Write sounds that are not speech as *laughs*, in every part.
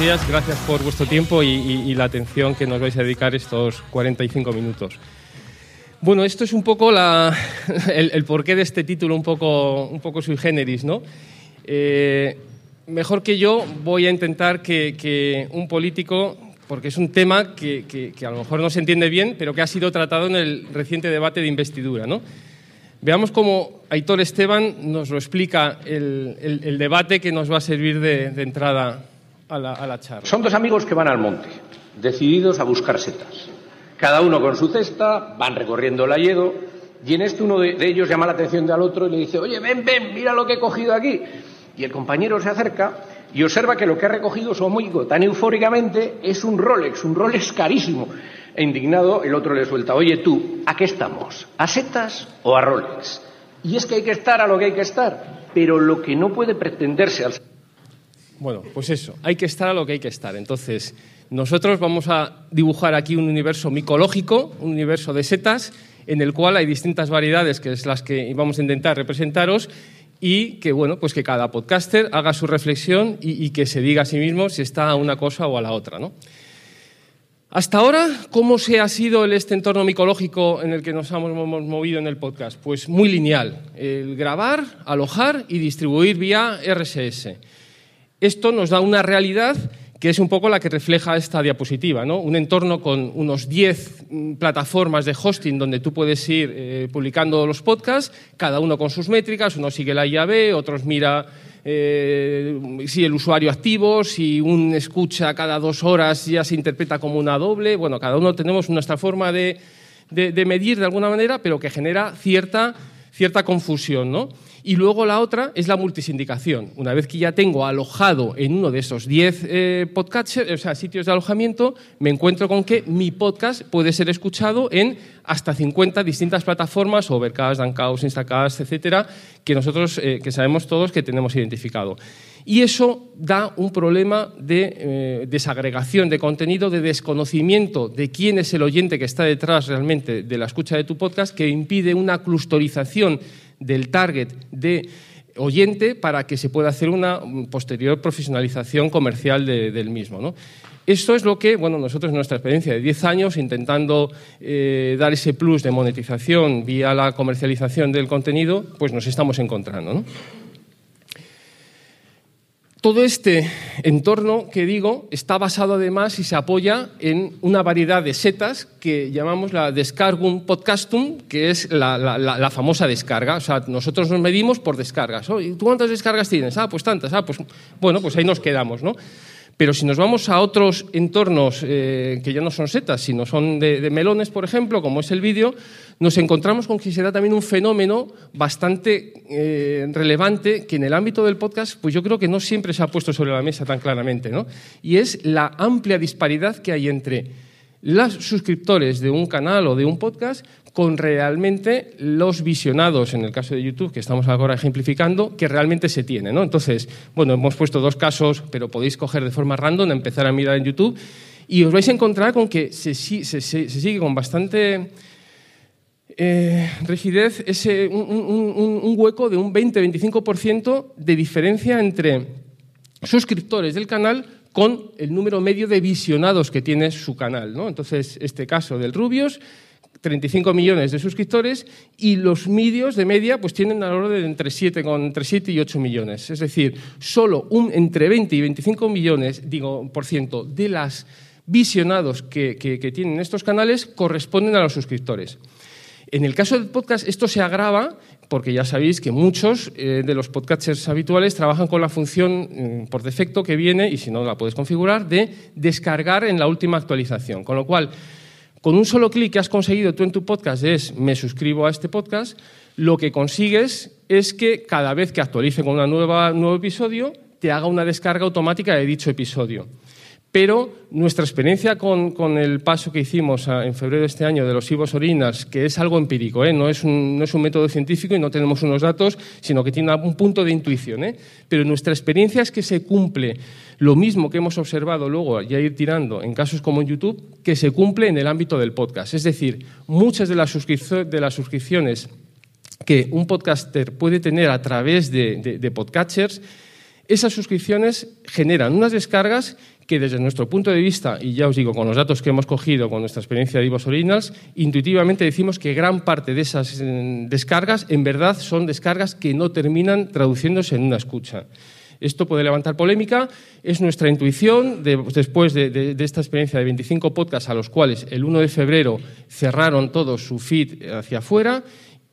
Días, gracias por vuestro tiempo y, la atención que nos vais a dedicar estos 45 minutos. Bueno, esto es un poco *laughs* el, porqué de este título, un poco, un poco sui generis, ¿no? Eh, mejor que yo voy a intentar que, un político, porque es un tema que, a lo mejor no se entiende bien, pero que ha sido tratado en el reciente debate de investidura, ¿no? Veamos cómo Aitor Esteban nos lo explica el, debate que nos va a servir de, entrada Son dos amigos que van al monte, decididos a buscar setas. Cada uno con su cesta, van recorriendo el alledo, y en esto uno de, ellos llama la atención del otro y le dice, oye, ven, ven, mira lo que he cogido aquí. Y el compañero se acerca y observa que lo que ha recogido su amigo tan eufóricamente es un Rolex, un Rolex carísimo. E indignado, el otro le suelta, oye tú, ¿a qué estamos? ¿A setas o a Rolex? Y es que hay que estar a lo que hay que estar, pero lo que no puede pretenderse al... Bueno, pues eso, hay que estar a lo que hay que estar. Entonces, nosotros vamos a dibujar aquí un universo micológico, un universo de setas, en el cual hay distintas variedades, que es las que vamos a intentar representaros, y que, bueno, pues que cada podcaster haga su reflexión y, que se diga a sí mismo si está a una cosa o a la otra, ¿no? Hasta ahora, ¿cómo se ha sido este entorno micológico en el que nos hemos movido en el podcast? Pues muy lineal. El grabar, alojar y distribuir vía RSS. Esto nos da una realidad que es un poco la que refleja esta diapositiva, ¿no? Un entorno con unos 10 mm, plataformas de hosting donde tú puedes ir eh, publicando los podcasts, cada uno con sus métricas, uno sigue la IAB, otros mira eh, si el usuario activo, si un escucha cada dos horas ya se interpreta como una doble. Bueno, cada uno tenemos nuestra forma de, de medir de alguna manera, pero que genera cierta, cierta confusión, ¿no? Y luego la otra es la multisindicación. Una vez que ya tengo alojado en uno de esos 10 eh, o sea, sitios de alojamiento, me encuentro con que mi podcast puede ser escuchado en hasta 50 distintas plataformas, Overcast, Downcast, Instacast, etcétera, que nosotros eh, que sabemos todos que tenemos identificado. Y eso da un problema de eh, desagregación de contenido, de desconocimiento de quién es el oyente que está detrás realmente de la escucha de tu podcast, que impide una clusterización del target de oyente para que se pueda hacer una posterior profesionalización comercial del mismo. Esto es lo que, bueno, nosotros en nuestra experiencia de 10 años intentando eh, dar ese plus de monetización vía la comercialización del contenido, pues nos estamos encontrando. Todo este entorno que digo está basado además y se apoya en una variedad de setas que llamamos la Descargum Podcastum, que es la, famosa descarga. O sea, nosotros nos medimos por descargas. ¿Y ¿Tú cuántas descargas tienes? Ah, pues tantas. Ah, pues bueno, pues ahí nos quedamos, ¿no? Pero si nos vamos a otros entornos eh, que ya no son setas, sino son de, melones, por ejemplo, como es el vídeo, nos encontramos con que se da también un fenómeno bastante eh, relevante que en el ámbito del podcast, pues yo creo que no siempre se ha puesto sobre la mesa tan claramente, ¿no? Y es la amplia disparidad que hay entre los suscriptores de un canal o de un podcast con realmente los visionados, en el caso de YouTube, que estamos ahora ejemplificando, que realmente se tiene. ¿no? Entonces, bueno, hemos puesto dos casos, pero podéis coger de forma random, empezar a mirar en YouTube, y os vais a encontrar con que se, sigue con bastante eh, rigidez ese, un, hueco de un 20-25% de diferencia entre suscriptores del canal con el número medio de visionados que tiene su canal. ¿no? Entonces, este caso del Rubios 35 millones de suscriptores y los medios de media pues tienen a lo de entre 7, con entre 7 y 8 millones. Es decir, solo un, entre 20 y 25 millones digo, por ciento de las visionados que, tienen estos canales corresponden a los suscriptores. En el caso del podcast esto se agrava porque ya sabéis que muchos eh, de los podcasters habituales trabajan con la función mm, por defecto que viene, y si no la puedes configurar, de descargar en la última actualización. Con lo cual, con un solo clic que has conseguido tú en tu podcast es me suscribo a este podcast, lo que consigues es que cada vez que actualice con un nuevo episodio, te haga una descarga automática de dicho episodio. Pero nuestra experiencia con, el paso que hicimos en febrero de este año de los IVOS orinas, que es algo empírico, ¿eh? no, es un, método científico y no tenemos unos datos, sino que tiene un punto de intuición. ¿eh? Pero nuestra experiencia es que se cumple lo mismo que hemos observado luego, ya ir tirando en casos como en YouTube, que se cumple en el ámbito del podcast. Es decir, muchas de las, suscripciones que un podcaster puede tener a través de, de podcatchers esas suscripciones generan unas descargas que desde nuestro punto de vista, y ya os digo, con los datos que hemos cogido con nuestra experiencia de Ivos Originals, intuitivamente decimos que gran parte de esas eh, descargas en verdad son descargas que no terminan traduciéndose en una escucha. Esto puede levantar polémica, es nuestra intuición después de, esta experiencia de 25 podcasts a los cuales el 1 de febrero cerraron todo su feed hacia afuera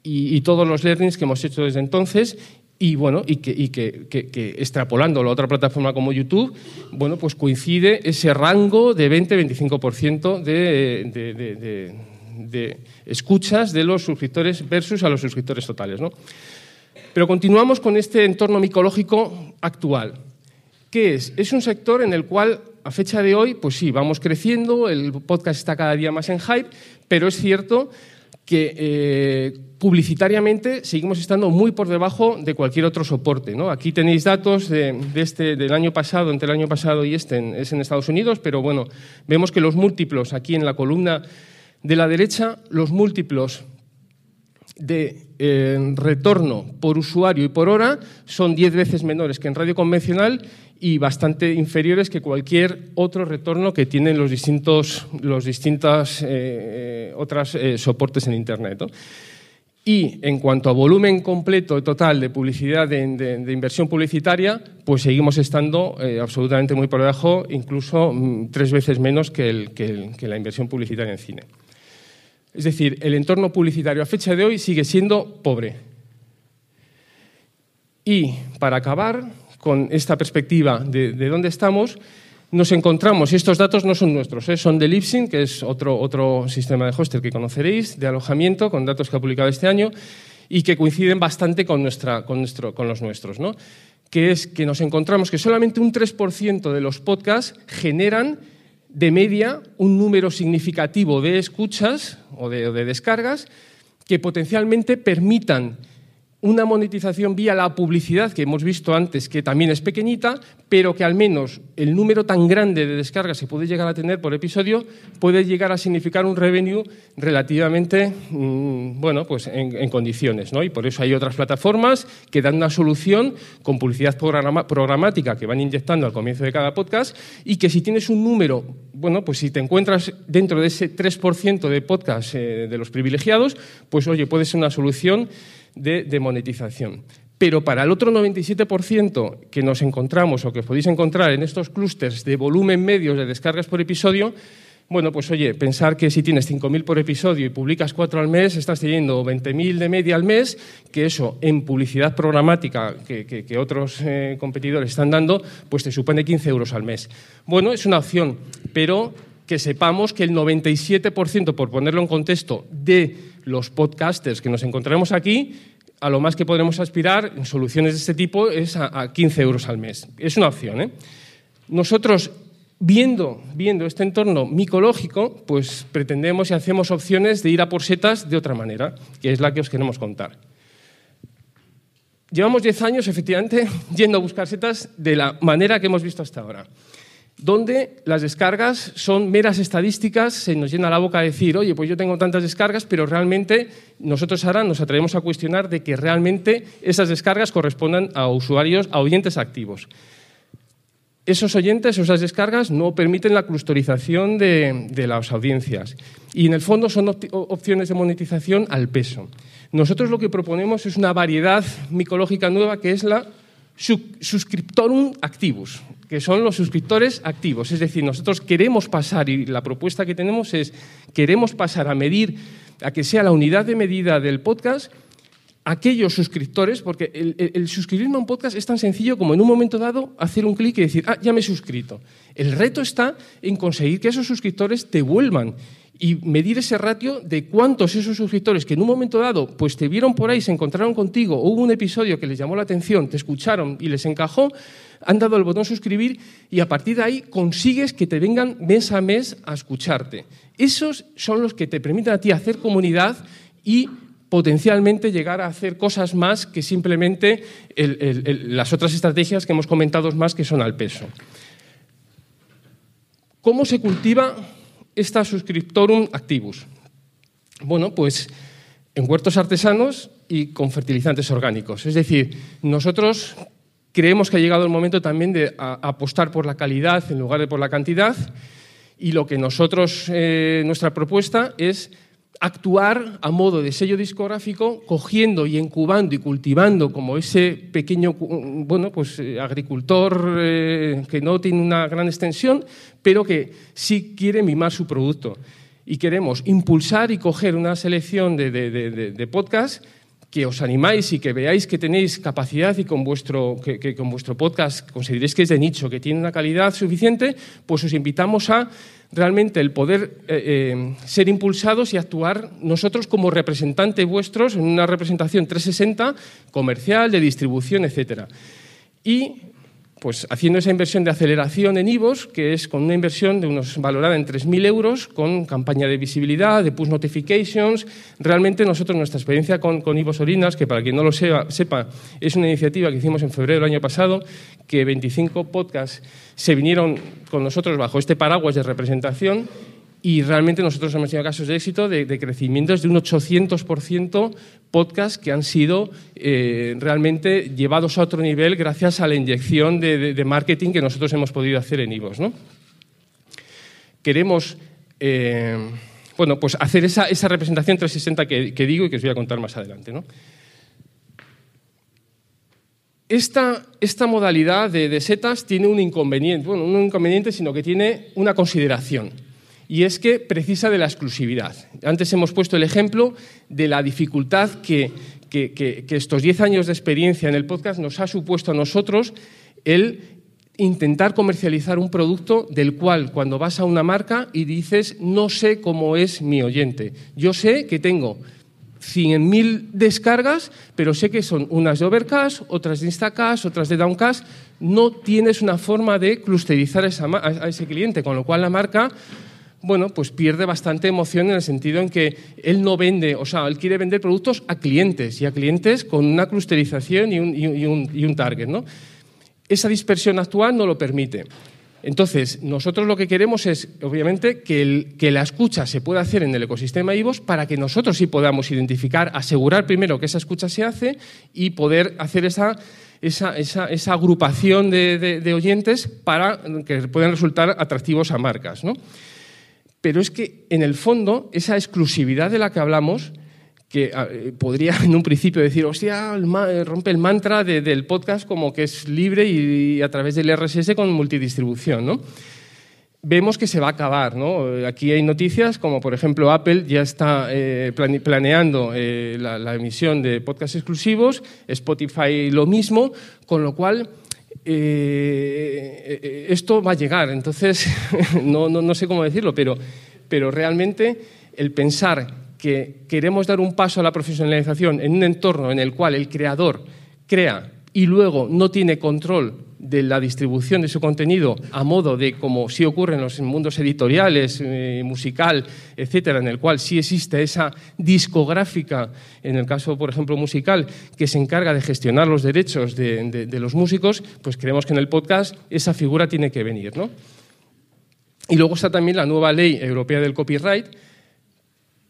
y, todos los learnings que hemos hecho desde entonces y bueno, y que, y que, que, extrapolándolo a otra plataforma como YouTube, bueno, pues coincide ese rango de 20-25% de, de, de, escuchas de los suscriptores versus a los suscriptores totales. ¿no? Pero continuamos con este entorno micológico actual. ¿Qué es? Es un sector en el cual, a fecha de hoy, pues sí, vamos creciendo, el podcast está cada día más en hype, pero es cierto que eh, publicitariamente seguimos estando muy por debajo de cualquier otro soporte. ¿no? Aquí tenéis datos este, del año pasado, entre el año pasado y este, es en Estados Unidos, pero bueno, vemos que los múltiplos, aquí en la columna de la derecha, los múltiplos de eh, retorno por usuario y por hora son 10 veces menores que en radio convencional y bastante inferiores que cualquier otro retorno que tienen los distintos los distintas eh, eh, otros soportes en Internet. Y en cuanto a volumen completo total de publicidad, de, inversión publicitaria, pues seguimos estando absolutamente muy por debajo, incluso mm, tres veces menos que la inversión publicitaria en cine. Es decir, el entorno publicitario a fecha de hoy sigue siendo pobre. Y para acabar con esta perspectiva de, dónde estamos, nos encontramos, y estos datos no son nuestros, ¿eh? son de Lipsyn, que es otro, otro sistema de hostel que conoceréis, de alojamiento, con datos que ha publicado este año, y que coinciden bastante con, nuestra, con, nuestro, con los nuestros, ¿no? que es que nos encontramos que solamente un 3% de los podcasts generan de media un número significativo de escuchas o de, descargas que potencialmente permitan una monetización vía la publicidad que hemos visto antes, que también es pequeñita, pero que al menos el número tan grande de descargas que puede llegar a tener por episodio puede llegar a significar un revenue relativamente, mm, bueno, pues en, condiciones. ¿no? Y por eso hay otras plataformas que dan una solución con publicidad programática que van inyectando al comienzo de cada podcast y que si tienes un número, bueno, pues si te encuentras dentro de ese 3% de podcast eh, de los privilegiados, pues oye, puede ser una solución de, monetización. Pero para el otro 97% que nos encontramos o que podéis encontrar en estos clústeres de volumen medio de descargas por episodio, bueno, pues oye, pensar que si tienes 5.000 por episodio y publicas 4 al mes, estás teniendo 20.000 de media al mes, que eso en publicidad programática que, otros eh, competidores están dando, pues te supone 15 euros al mes. Bueno, es una opción, pero que sepamos que el 97%, por ponerlo en contexto, de los podcasters que nos encontraremos aquí, a lo más que podremos aspirar en soluciones de este tipo es a, 15 euros al mes. Es una opción. ¿eh? Nosotros, viendo, viendo este entorno micológico, pues pretendemos y hacemos opciones de ir a por setas de otra manera, que es la que os queremos contar. Llevamos 10 años, efectivamente, *laughs* yendo a buscar setas de la manera que hemos visto hasta ahora donde las descargas son meras estadísticas, se nos llena la boca a decir, oye, pues yo tengo tantas descargas, pero realmente nosotros ahora nos atrevemos a cuestionar de que realmente esas descargas correspondan a usuarios, a oyentes activos. Esos oyentes, esas descargas, no permiten la clusterización de, las audiencias. Y en el fondo son opciones de monetización al peso. Nosotros lo que proponemos es una variedad micológica nueva que es la subscriptorum activus que son los suscriptores activos. Es decir, nosotros queremos pasar, y la propuesta que tenemos es, queremos pasar a medir, a que sea la unidad de medida del podcast, aquellos suscriptores, porque el, suscribirme a un podcast es tan sencillo como en un momento dado hacer un clic y decir, ah, ya me he suscrito. El reto está en conseguir que esos suscriptores te vuelvan y medir ese ratio de cuántos esos suscriptores que en un momento dado pues te vieron por ahí, se encontraron contigo, hubo un episodio que les llamó la atención, te escucharon y les encajó, han dado el botón suscribir y a partir de ahí consigues que te vengan mes a mes a escucharte. Esos son los que te permiten a ti hacer comunidad y potencialmente llegar a hacer cosas más que simplemente las otras estrategias que hemos comentado más que son al peso. ¿Cómo se cultiva esta Suscriptorum activus? Bueno, pues en huertos artesanos y con fertilizantes orgánicos. Es decir, nosotros creemos que ha llegado el momento también de apostar por la calidad en lugar de por la cantidad. Y lo que nosotros, eh, nuestra propuesta es actuar a modo de sello discográfico, cogiendo y incubando y cultivando como ese pequeño bueno, pues, eh, agricultor eh, que no tiene una gran extensión, pero que sí quiere mimar su producto. Y queremos impulsar y coger una selección de, de, podcasts que os animáis y que veáis que tenéis capacidad y con vuestro, que, con vuestro podcast consideréis que es de nicho, que tiene una calidad suficiente, pues os invitamos a realmente el poder eh, eh, ser impulsados y actuar nosotros como representantes vuestros en una representación 360 comercial, de distribución, etc. Y pues haciendo esa inversión de aceleración en IVOS, que es con una inversión de unos valorada en 3.000 euros, con campaña de visibilidad, de push notifications. Realmente nosotros, nuestra experiencia con, con IVOS Orinas, que para quien no lo sepa, es una iniciativa que hicimos en febrero del año pasado, que 25 podcasts se vinieron con nosotros bajo este paraguas de representación y realmente nosotros hemos tenido casos de éxito de, crecimientos de un 800% podcast que han sido eh, realmente llevados a otro nivel gracias a la inyección de, marketing que nosotros hemos podido hacer en IVOS. Queremos eh, bueno, pues hacer esa, representación 360 que, que, digo y que os voy a contar más adelante. Esta, modalidad de, de, setas tiene un inconveniente, bueno, no un inconveniente, sino que tiene una consideración y es que precisa de la exclusividad. Antes hemos puesto el ejemplo de la dificultad que, estos 10 años de experiencia en el podcast nos ha supuesto a nosotros el intentar comercializar un producto del cual cuando vas a una marca y dices no sé cómo es mi oyente. Yo sé que tengo 100.000 descargas, pero sé que son unas de Overcast, otras de Instacast, otras de Downcast. No tienes una forma de clusterizar a ese cliente, con lo cual la marca bueno, pues pierde bastante emoción en el sentido en que él no vende, o sea, él quiere vender productos a clientes y a clientes con una clusterización y un, target, ¿no? Esa dispersión actual no lo permite. Entonces, nosotros lo que queremos es, obviamente, que, la escucha se pueda hacer en el ecosistema IVOS para que nosotros sí podamos identificar, asegurar primero que esa escucha se hace y poder hacer esa, agrupación de, de, oyentes para que puedan resultar atractivos a marcas. ¿no? Pero es que en el fondo esa exclusividad de la que hablamos, que eh, podría en un principio decir, hostia, eh, rompe el mantra del podcast como que es libre y, a través del RSS con multidistribución, ¿no? Vemos que se va a acabar, ¿no? Aquí hay noticias como, por ejemplo, Apple ya está eh, planeando la, emisión de podcasts exclusivos, Spotify lo mismo, con lo cual eh, esto va a llegar. Entonces, *laughs* no, no, sé cómo decirlo, pero, pero realmente el pensar que queremos dar un paso a la profesionalización en un entorno en el cual el creador crea y luego no tiene control de la distribución de su contenido a modo de, como sí ocurre en los mundos editoriales, eh, musical, etcétera, en el cual sí existe esa discográfica, en el caso, por ejemplo, musical, que se encarga de gestionar los derechos de, los músicos, pues creemos que en el podcast esa figura tiene que venir. ¿no? Y luego está también la nueva ley europea del copyright,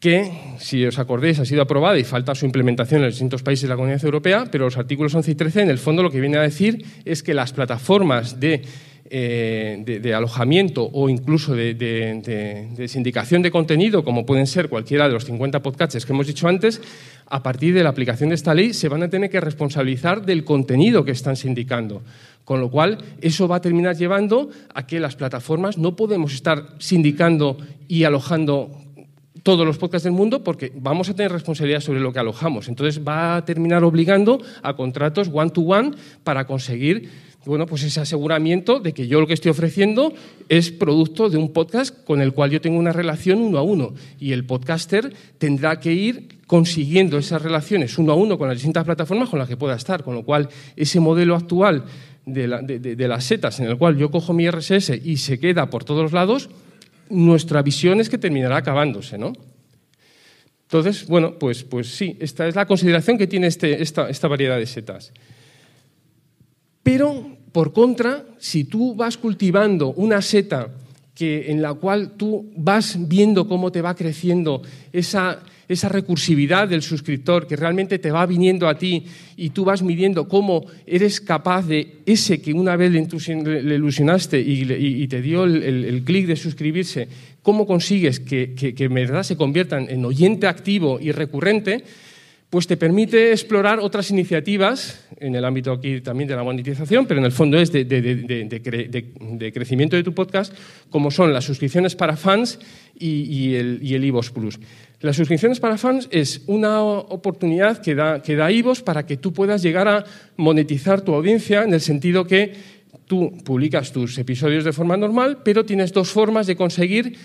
que, si os acordéis, ha sido aprobada y falta su implementación en los distintos países de la Comunidad Europea, pero los artículos 11 y 13, en el fondo, lo que viene a decir es que las plataformas de, eh, alojamiento o incluso de, sindicación de contenido, como pueden ser cualquiera de los 50 podcasts que hemos dicho antes, a partir de la aplicación de esta ley se van a tener que responsabilizar del contenido que están sindicando. Con lo cual, eso va a terminar llevando a que las plataformas no podemos estar sindicando y alojando todos los podcasts del mundo porque vamos a tener responsabilidad sobre lo que alojamos. Entonces va a terminar obligando a contratos one-to-one para conseguir bueno, pues ese aseguramiento de que yo lo que estoy ofreciendo es producto de un podcast con el cual yo tengo una relación uno a uno. Y el podcaster tendrá que ir consiguiendo esas relaciones uno a uno con las distintas plataformas con las que pueda estar. Con lo cual, ese modelo actual de, de las setas en el cual yo cojo mi RSS y se queda por todos lados, nuestra visión es que terminará acabándose, ¿no? Entonces, bueno, pues, pues sí, esta es la consideración que tiene este, esta, esta variedad de setas. Pero, por contra, si tú vas cultivando una seta que, en la cual tú vas viendo cómo te va creciendo esa, esa recursividad del suscriptor, que realmente te va viniendo a ti y tú vas midiendo cómo eres capaz de ese que una vez le, ilusionaste y, te dio el, clic de suscribirse, cómo consigues que, que, que verdad se conviertan en oyente activo y recurrente, pues te permite explorar otras iniciativas en el ámbito aquí también de la monetización, pero en el fondo es de, crecimiento de tu podcast, como son las suscripciones para fans y, el, y Plus. Las suscripciones para fans es una oportunidad que da, que da IVOS para que tú puedas llegar a monetizar tu audiencia en el sentido que tú publicas tus episodios de forma normal, pero tienes dos formas de conseguir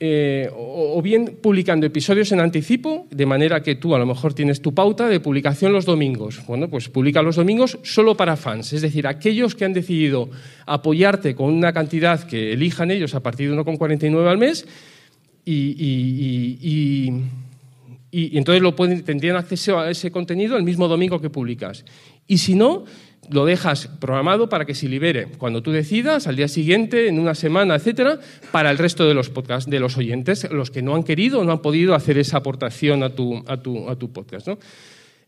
eh, o, bien publicando episodios en anticipo, de manera que tú a lo mejor tienes tu pauta de publicación los domingos. Bueno, pues publica los domingos solo para fans, es decir, aquellos que han decidido apoyarte con una cantidad que elijan ellos a partir de 1,49 al mes y, y, entonces lo pueden, tendrían acceso a ese contenido el mismo domingo que publicas. Y si no, lo dejas programado para que se libere cuando tú decidas, al día siguiente, en una semana, etcétera, para el resto de los podcasts, de los oyentes, los que no han querido o no han podido hacer esa aportación a tu, a tu, a tu podcast.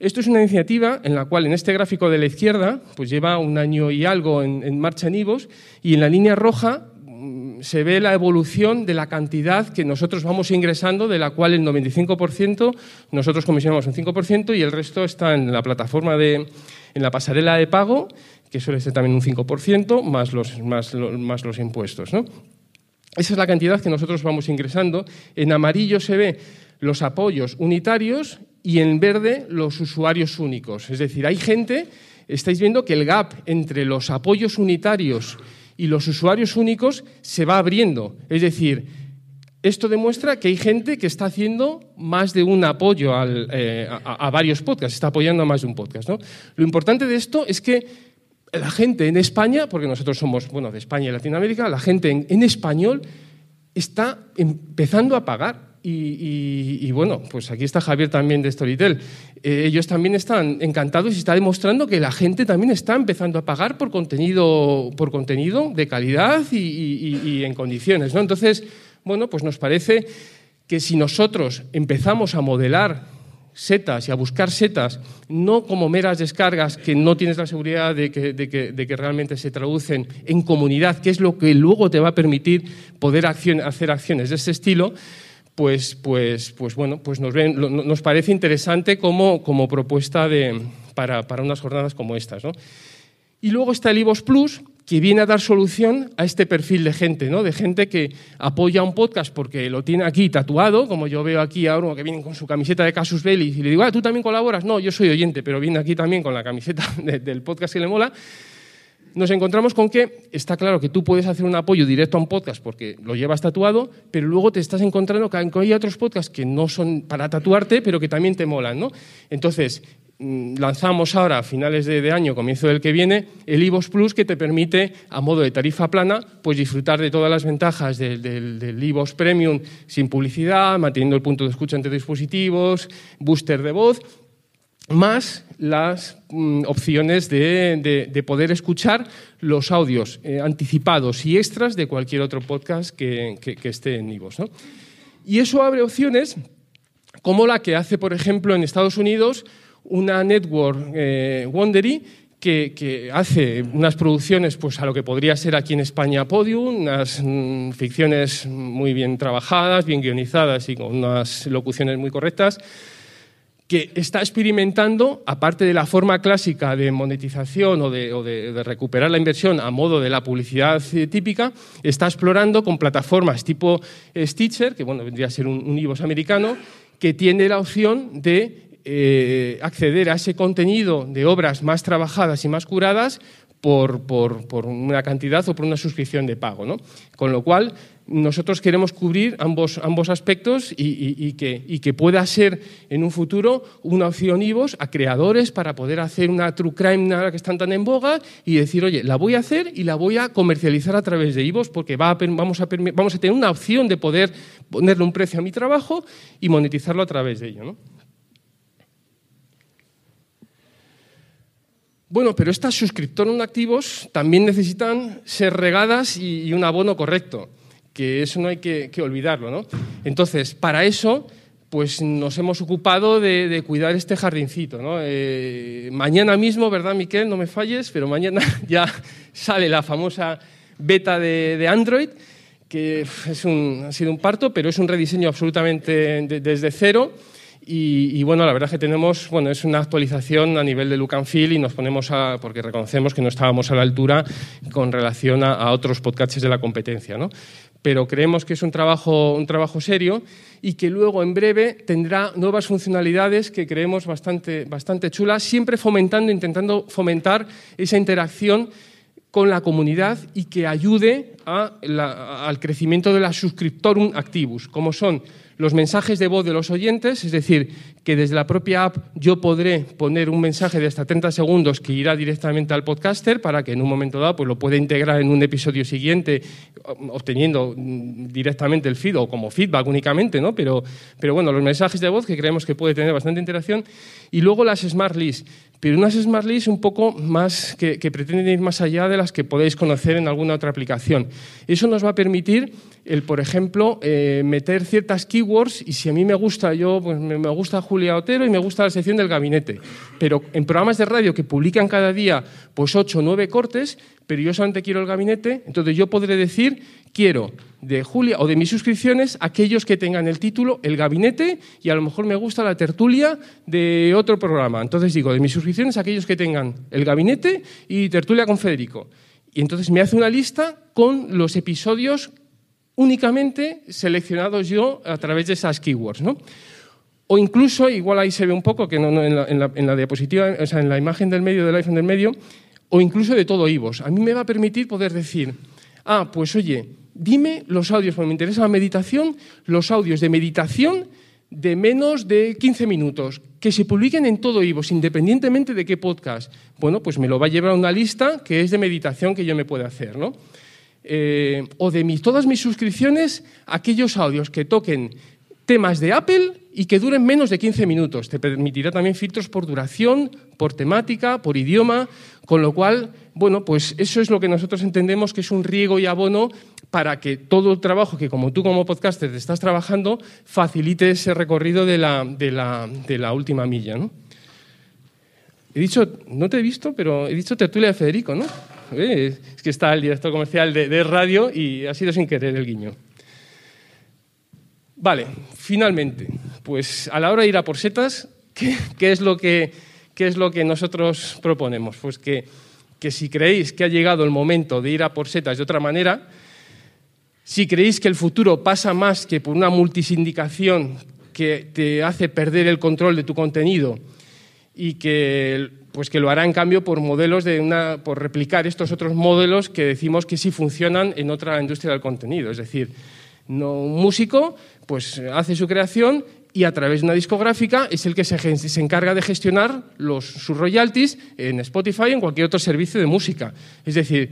Esto es una iniciativa en la cual, en este gráfico de la izquierda, pues lleva un año y algo en, marcha en IVOS, y en la línea roja mm, se ve la evolución de la cantidad que nosotros vamos ingresando, de la cual el 95% nosotros comisionamos un 5% y el resto está en la plataforma de, en la pasarela de pago, que suele ser también un 5%, más los, más, más los impuestos. ¿no? Esa es la cantidad que nosotros vamos ingresando. En amarillo se ve los apoyos unitarios y en verde los usuarios únicos. Es decir, hay gente, estáis viendo que el gap entre los apoyos unitarios y los usuarios únicos se va abriendo. Es decir, esto demuestra que hay gente que está haciendo más de un apoyo eh, a, varios podcasts, está apoyando a más de un podcast. Lo importante de esto es que la gente en España, porque nosotros somos bueno, de España y Latinoamérica, la gente en, español está empezando a pagar. Y, bueno, pues aquí está Javier también de Storytel. Eh, ellos también están encantados y está demostrando que la gente también está empezando a pagar por contenido, por contenido de calidad y, y en condiciones. ¿no? Entonces, bueno, pues nos parece que si nosotros empezamos a modelar setas y a buscar setas, no como meras descargas que no tienes la seguridad de que, realmente se traducen en comunidad, que es lo que luego te va a permitir poder hacer acciones de este estilo, pues, pues, pues bueno, pues nos, nos parece interesante como, como propuesta de, para, para, unas jornadas como estas. ¿no? Y luego está el IVOS Plus, que viene a dar solución a este perfil de gente, ¿no? de gente que apoya un podcast porque lo tiene aquí tatuado, como yo veo aquí ahora que vienen con su camiseta de Casus Belli y le digo, ah, ¿tú también colaboras? No, yo soy oyente, pero viene aquí también con la camiseta *laughs* del podcast que le mola. Nos encontramos con que está claro que tú puedes hacer un apoyo directo a un podcast porque lo llevas tatuado, pero luego te estás encontrando que hay otros podcasts que no son para tatuarte, pero que también te molan. ¿no? Entonces, lanzamos ahora a finales de, año, comienzo del que viene, el IVOS Plus que te permite, a modo de tarifa plana, pues disfrutar de todas las ventajas del, del, Premium sin publicidad, manteniendo el punto de escucha entre dispositivos, booster de voz, más las mm, opciones de, poder escuchar los audios eh, anticipados y extras de cualquier otro podcast que, esté en IVOS. Y eso abre opciones como la que hace, por ejemplo, en Estados Unidos una network eh, Wondery que, hace unas producciones pues, a lo que podría ser aquí en España Podium, unas mm, ficciones muy bien trabajadas, bien guionizadas y con unas locuciones muy correctas, que está experimentando, aparte de la forma clásica de monetización o de, recuperar la inversión a modo de la publicidad eh, típica, está explorando con plataformas tipo Stitcher, que bueno, vendría a ser un, un IVOS americano, que tiene la opción de eh, acceder a ese contenido de obras más trabajadas y más curadas por, una cantidad o por una suscripción de pago. ¿no? Con lo cual, nosotros queremos cubrir ambos, aspectos y, que, pueda ser en un futuro una opción IVOS a creadores para poder hacer una true crime que están tan en boga y decir, oye, la voy a hacer y la voy a comercializar a través de IVOS porque va vamos, a, vamos a tener una opción de poder ponerle un precio a mi trabajo y monetizarlo a través de ello. ¿no? Bueno, pero estas suscriptores no activos también necesitan ser regadas y un abono correcto. que eso no hay que, olvidarlo. ¿no? Entonces, para eso pues nos hemos ocupado de, cuidar este jardincito. ¿no? Eh, mañana mismo, ¿verdad, Miquel? No me falles, pero mañana *laughs* ya sale la famosa beta de, Android, que un, ha sido un parto, pero es un rediseño absolutamente desde cero. Y, bueno, la verdad es que tenemos, bueno, es una actualización a nivel de look and feel y nos ponemos a, porque reconocemos que no estábamos a la altura con relación a, a otros podcasts de la competencia, ¿no? pero creemos que es un trabajo, un trabajo serio y que luego en breve tendrá nuevas funcionalidades que creemos bastante, bastante chulas, siempre fomentando, intentando fomentar esa interacción con la comunidad y que ayude al crecimiento de la subscriptorum activus, como son los mensajes de voz de los oyentes, es decir, que desde la propia app yo podré poner un mensaje de hasta 30 segundos que irá directamente al podcaster para que en un momento dado pues, lo pueda integrar en un episodio siguiente, obteniendo directamente el feed o como feedback únicamente, ¿no? Pero, pero bueno, los mensajes de voz que creemos que puede tener bastante interacción. Y luego las Smart Lists, pero unas Smart Lists un poco más que, pretenden ir más allá de las que podéis conocer en alguna otra aplicación. Eso nos va a permitir el, por ejemplo, eh, meter ciertas keywords y si a mí me gusta, yo pues me, gusta Julia Otero y me gusta la sección del gabinete, pero en programas de radio que publican cada día pues ocho o nueve cortes, pero yo solamente quiero el gabinete, entonces yo podré decir quiero de Julia o de mis suscripciones aquellos que tengan el título El Gabinete y a lo mejor me gusta la tertulia de otro programa. Entonces digo, de mis suscripciones aquellos que tengan El Gabinete y tertulia con Federico. Y entonces me hace una lista con los episodios únicamente seleccionados yo a través de esas keywords. ¿no? O incluso, igual ahí se ve un poco, que no, en, la, diapositiva, o sea, en la imagen del medio, del iPhone del medio, o incluso de todo IVOS. A mí me va a permitir poder decir, ah, pues oye, dime los audios, porque me interesa la meditación, los audios de meditación de menos de 15 minutos, que se publiquen en todo IVOS, independientemente de qué podcast. Bueno, pues me lo va a llevar una lista que es de meditación que yo me pueda hacer, ¿no? Eh, o de todas mis suscripciones aquellos audios que toquen temas de Apple y que duren menos de 15 minutos. Te permitirá también filtros por duración, por temática, por idioma, con lo cual, bueno, pues eso es lo que nosotros entendemos que es un riego y abono para que todo el trabajo que como tú como podcaster estás trabajando facilite ese recorrido de la, de última milla. He dicho, no te he visto, pero he dicho tertulia de Federico, ¿no? ¿eh? es que está el director comercial de, radio y ha sido sin querer el guiño. Vale, finalmente, pues a la hora de ir a por setas, *laughs* ¿qué, es, lo que, es lo que nosotros proponemos? Pues que, que si creéis que ha llegado el momento de ir a por setas de otra manera, si creéis que el futuro pasa más que por una multisindicación que te hace perder el control de tu contenido y que pues que lo hará en cambio por modelos de una, por replicar estos otros modelos que decimos que sí funcionan en otra industria del contenido. Es decir, no, un músico pues hace su creación y a través de una discográfica es el que se, se encarga de gestionar los, sus royalties en Spotify en cualquier otro servicio de música. Es decir,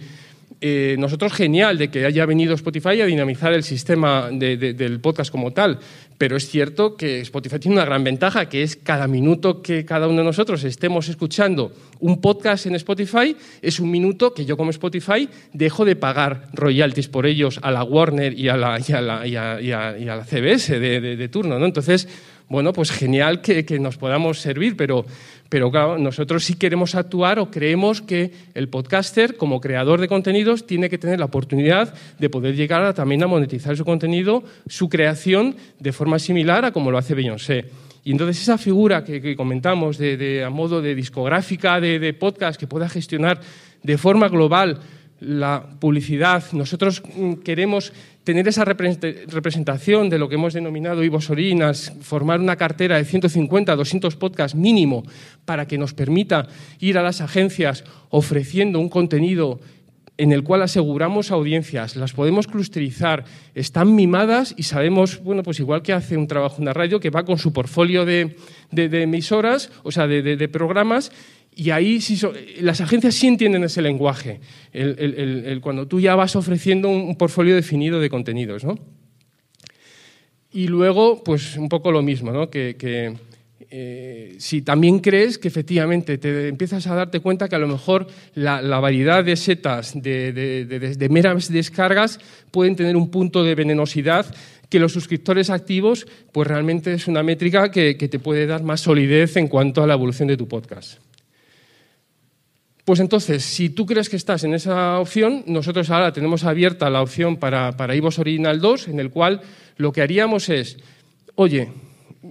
eh, nosotros genial de que haya venido Spotify a dinamizar el sistema del podcast como tal, pero es cierto que Spotify tiene una gran ventaja, que es cada minuto que cada uno de nosotros estemos escuchando un podcast en Spotify, es un minuto que yo como Spotify dejo de pagar royalties por ellos a la Warner y a la, y a la, y a, la CBS de, turno. ¿no? Entonces, bueno, pues genial que, que nos podamos servir, pero pero claro, nosotros sí queremos actuar o creemos que el podcaster, como creador de contenidos, tiene que tener la oportunidad de poder llegar también a monetizar su contenido, su creación, de forma similar a como lo hace Beyoncé. Y entonces esa figura que, comentamos de, a modo de discográfica de podcast que pueda gestionar de forma global la publicidad, nosotros mm, queremos tener esa representación de lo que hemos denominado Ivo Orinas, formar una cartera de 150, 200 podcasts mínimo para que nos permita ir a las agencias ofreciendo un contenido en el cual aseguramos audiencias, las podemos clusterizar, están mimadas y sabemos, bueno, pues igual que hace un trabajo en la radio, que va con su portfolio de, emisoras, o sea, de programas, y ahí las agencias sí entienden ese lenguaje, cuando tú ya vas ofreciendo un, portfolio definido de contenidos. ¿no? Y luego, pues un poco lo mismo, ¿no? que, eh, si también crees que efectivamente te empiezas a darte cuenta que a lo mejor la, variedad de setas de, meras descargas pueden tener un punto de venenosidad que los suscriptores activos, pues realmente es una métrica que, te puede dar más solidez en cuanto a la evolución de tu podcast. Pues entonces, si tú crees que estás en esa opción, nosotros ahora tenemos abierta la opción para, para Original 2, en el cual lo que haríamos es, oye,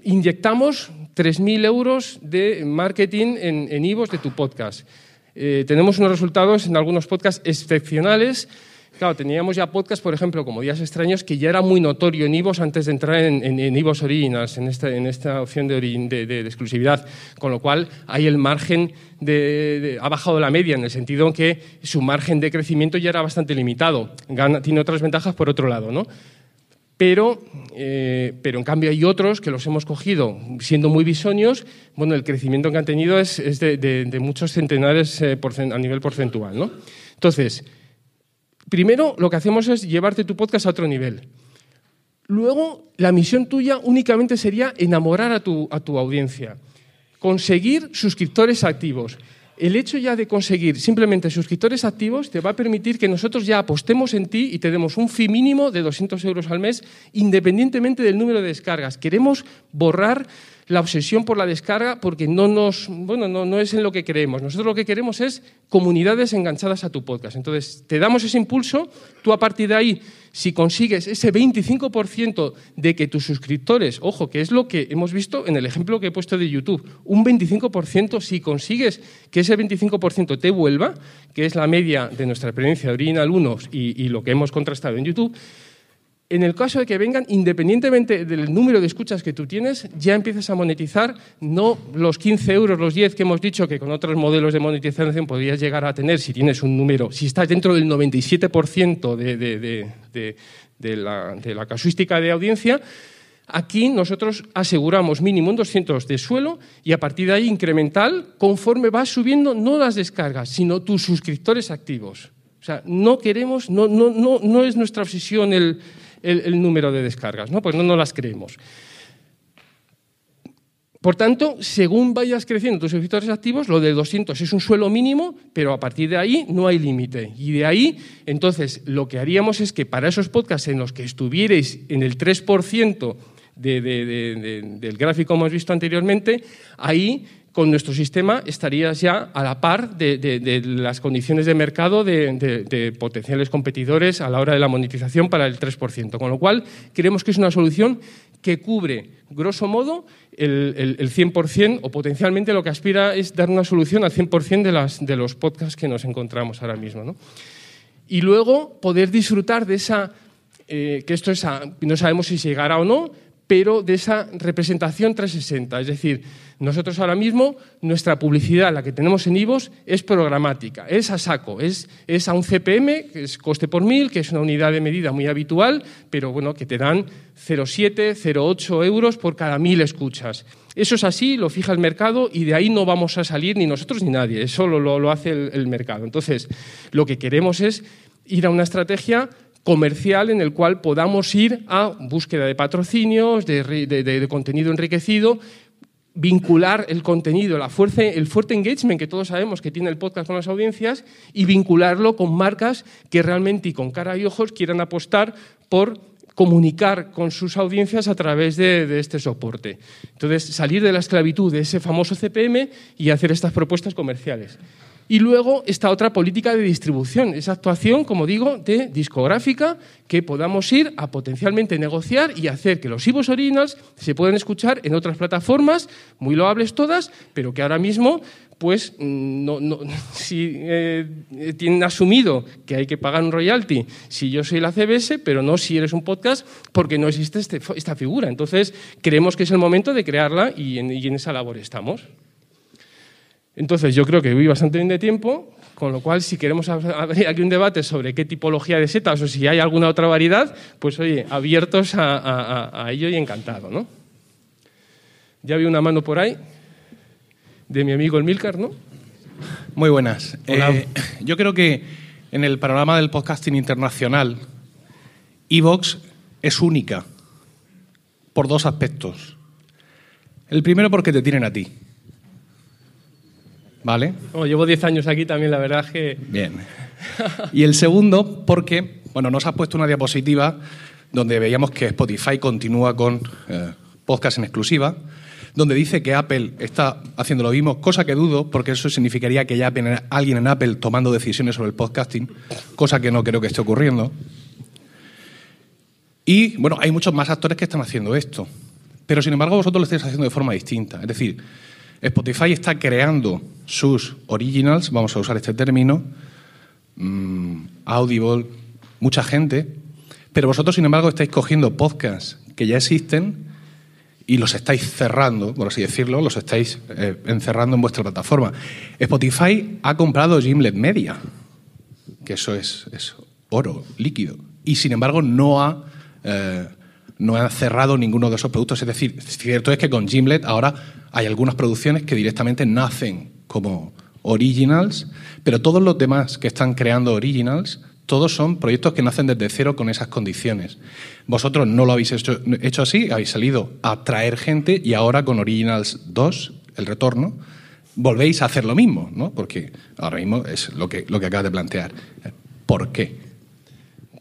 inyectamos 3.000 euros de marketing en, en IVOS de tu podcast. Eh, tenemos unos resultados en algunos podcasts excepcionales. Claro, teníamos ya podcasts, por ejemplo, como Días Extraños, que ya era muy notorio en IVOS antes de entrar en, en, IVOS Originals, en esta, en opción de, exclusividad. Con lo cual, ahí el margen de, ha bajado la media, en el sentido que su margen de crecimiento ya era bastante limitado. tiene otras ventajas por otro lado, ¿no? Pero, eh, pero en cambio hay otros que los hemos cogido siendo muy bisonios, bueno, el crecimiento que han tenido es, de, muchos centenares eh, a nivel porcentual. ¿no? Entonces, primero lo que hacemos es llevarte tu podcast a otro nivel. Luego, la misión tuya únicamente sería enamorar a tu, a tu audiencia, conseguir suscriptores activos el hecho ya de conseguir simplemente suscriptores activos te va a permitir que nosotros ya apostemos en ti y te demos un fee mínimo de 200 euros al mes independientemente del número de descargas. Queremos borrar la obsesión por la descarga porque no, nos, bueno, no, no es en lo que creemos. Nosotros lo que queremos es comunidades enganchadas a tu podcast. Entonces, te damos ese impulso, tú a partir de ahí si consigues ese 25% de que tus suscriptores, ojo, que es lo que hemos visto en el ejemplo que he puesto de YouTube, un 25%, si consigues que ese 25% te vuelva, que es la media de nuestra experiencia de Original 1 y, y lo que hemos contrastado en YouTube, en el caso de que vengan, independientemente del número de escuchas que tú tienes, ya empiezas a monetizar no los 15 euros, los 10 que hemos dicho que con otros modelos de monetización podrías llegar a tener si tienes un número, si estás dentro del 97% de, la, casuística de audiencia. Aquí nosotros aseguramos mínimo un 200 de suelo y a partir de ahí incremental conforme vas subiendo no las descargas, sino tus suscriptores activos. O sea, no queremos, no, no, no, no es nuestra obsesión el, el, número de descargas, ¿no? Pues no nos las creemos. Por tanto, según vayas creciendo tus suscriptores activos, lo de 200 es un suelo mínimo, pero a partir de ahí no hay límite. Y de ahí, entonces, lo que haríamos es que para esos podcasts en los que estuvierais en el 3% del gráfico que hemos visto anteriormente, ahí con nuestro sistema estarías ya a la par de, las condiciones de mercado de, potenciales competidores a la hora de la monetización para el 3%. Con lo cual, creemos que es una solución que cubre, grosso modo, el, 100% o potencialmente lo que aspira es dar una solución al 100% de, de los podcasts que nos encontramos ahora mismo. Y luego poder disfrutar de esa, eh, que esto es no sabemos si llegará o no, pero de esa representación 360. Es decir, nosotros ahora mismo, nuestra publicidad, la que tenemos en IVOS, es programática, es a saco, es, a un CPM, que es coste por mil, que es una unidad de medida muy habitual, pero bueno, que te dan 0,7, 0,8 euros por cada mil escuchas. Eso es así, lo fija el mercado y de ahí no vamos a salir ni nosotros ni nadie, eso lo, hace el mercado. Entonces, lo que queremos es ir a una estrategia comercial en el cual podamos ir a búsqueda de patrocinios, de, contenido enriquecido, vincular el contenido, la fuerza, el fuerte engagement que todos sabemos que tiene el podcast con las audiencias y vincularlo con marcas que realmente y con cara y ojos quieran apostar por comunicar con sus audiencias a través de, de, este soporte. Entonces, salir de la esclavitud de ese famoso CPM y hacer estas propuestas comerciales. Y luego esta otra política de distribución, esa actuación, como digo, de discográfica, que podamos ir a potencialmente negociar y hacer que los Ivos Originals se puedan escuchar en otras plataformas, muy loables todas, pero que ahora mismo, pues, mm, no, no, *laughs* si eh, tienen asumido que hay que pagar un royalty si yo soy la CBS, pero no si eres un podcast, porque no existe este, esta figura. Entonces, creemos que es el momento de crearla y en esa labor estamos. Entonces, yo creo que voy bastante bien de tiempo, con lo cual, si queremos *laughs* abrir aquí un debate sobre qué tipología de setas o si hay alguna otra variedad, pues oye, abiertos a, ello y encantado, ¿no? Ya vi una mano por ahí de mi amigo el Milcar, ¿no? Muy buenas. Eh, yo creo que en el panorama del podcasting internacional, Evox es única por dos aspectos. El primero porque te tienen a ti. ¿Vale? llevo 10 años aquí también, la verdad es que... Bien. Y el segundo porque, bueno, nos has puesto una diapositiva donde veíamos que Spotify continúa con eh, podcast en exclusiva, donde dice que Apple está haciendo lo mismo, cosa que dudo, porque eso significaría que ya hay alguien en Apple tomando decisiones sobre el podcasting, cosa que no creo que esté ocurriendo. Y bueno, hay muchos más actores que están haciendo esto. Pero sin embargo, vosotros lo estáis haciendo de forma distinta. Es decir, Spotify está creando sus originals, vamos a usar este término, mm, Audible, mucha gente, pero vosotros, sin embargo, estáis cogiendo podcasts que ya existen y los estáis cerrando, por así decirlo, los estáis eh, encerrando en vuestra plataforma. Spotify ha comprado Gimlet Media, que eso es, oro líquido, y sin embargo no ha eh, no han cerrado ninguno de esos productos. Es decir, cierto es que con Gimlet ahora hay algunas producciones que directamente nacen como originals, pero todos los demás que están creando originals, todos son proyectos que nacen desde cero con esas condiciones. Vosotros no lo habéis hecho, hecho así, habéis salido a traer gente y ahora con Originals 2, el retorno, volvéis a hacer lo mismo, ¿no? Porque ahora mismo es lo que, lo que acabas de plantear. ¿Por qué?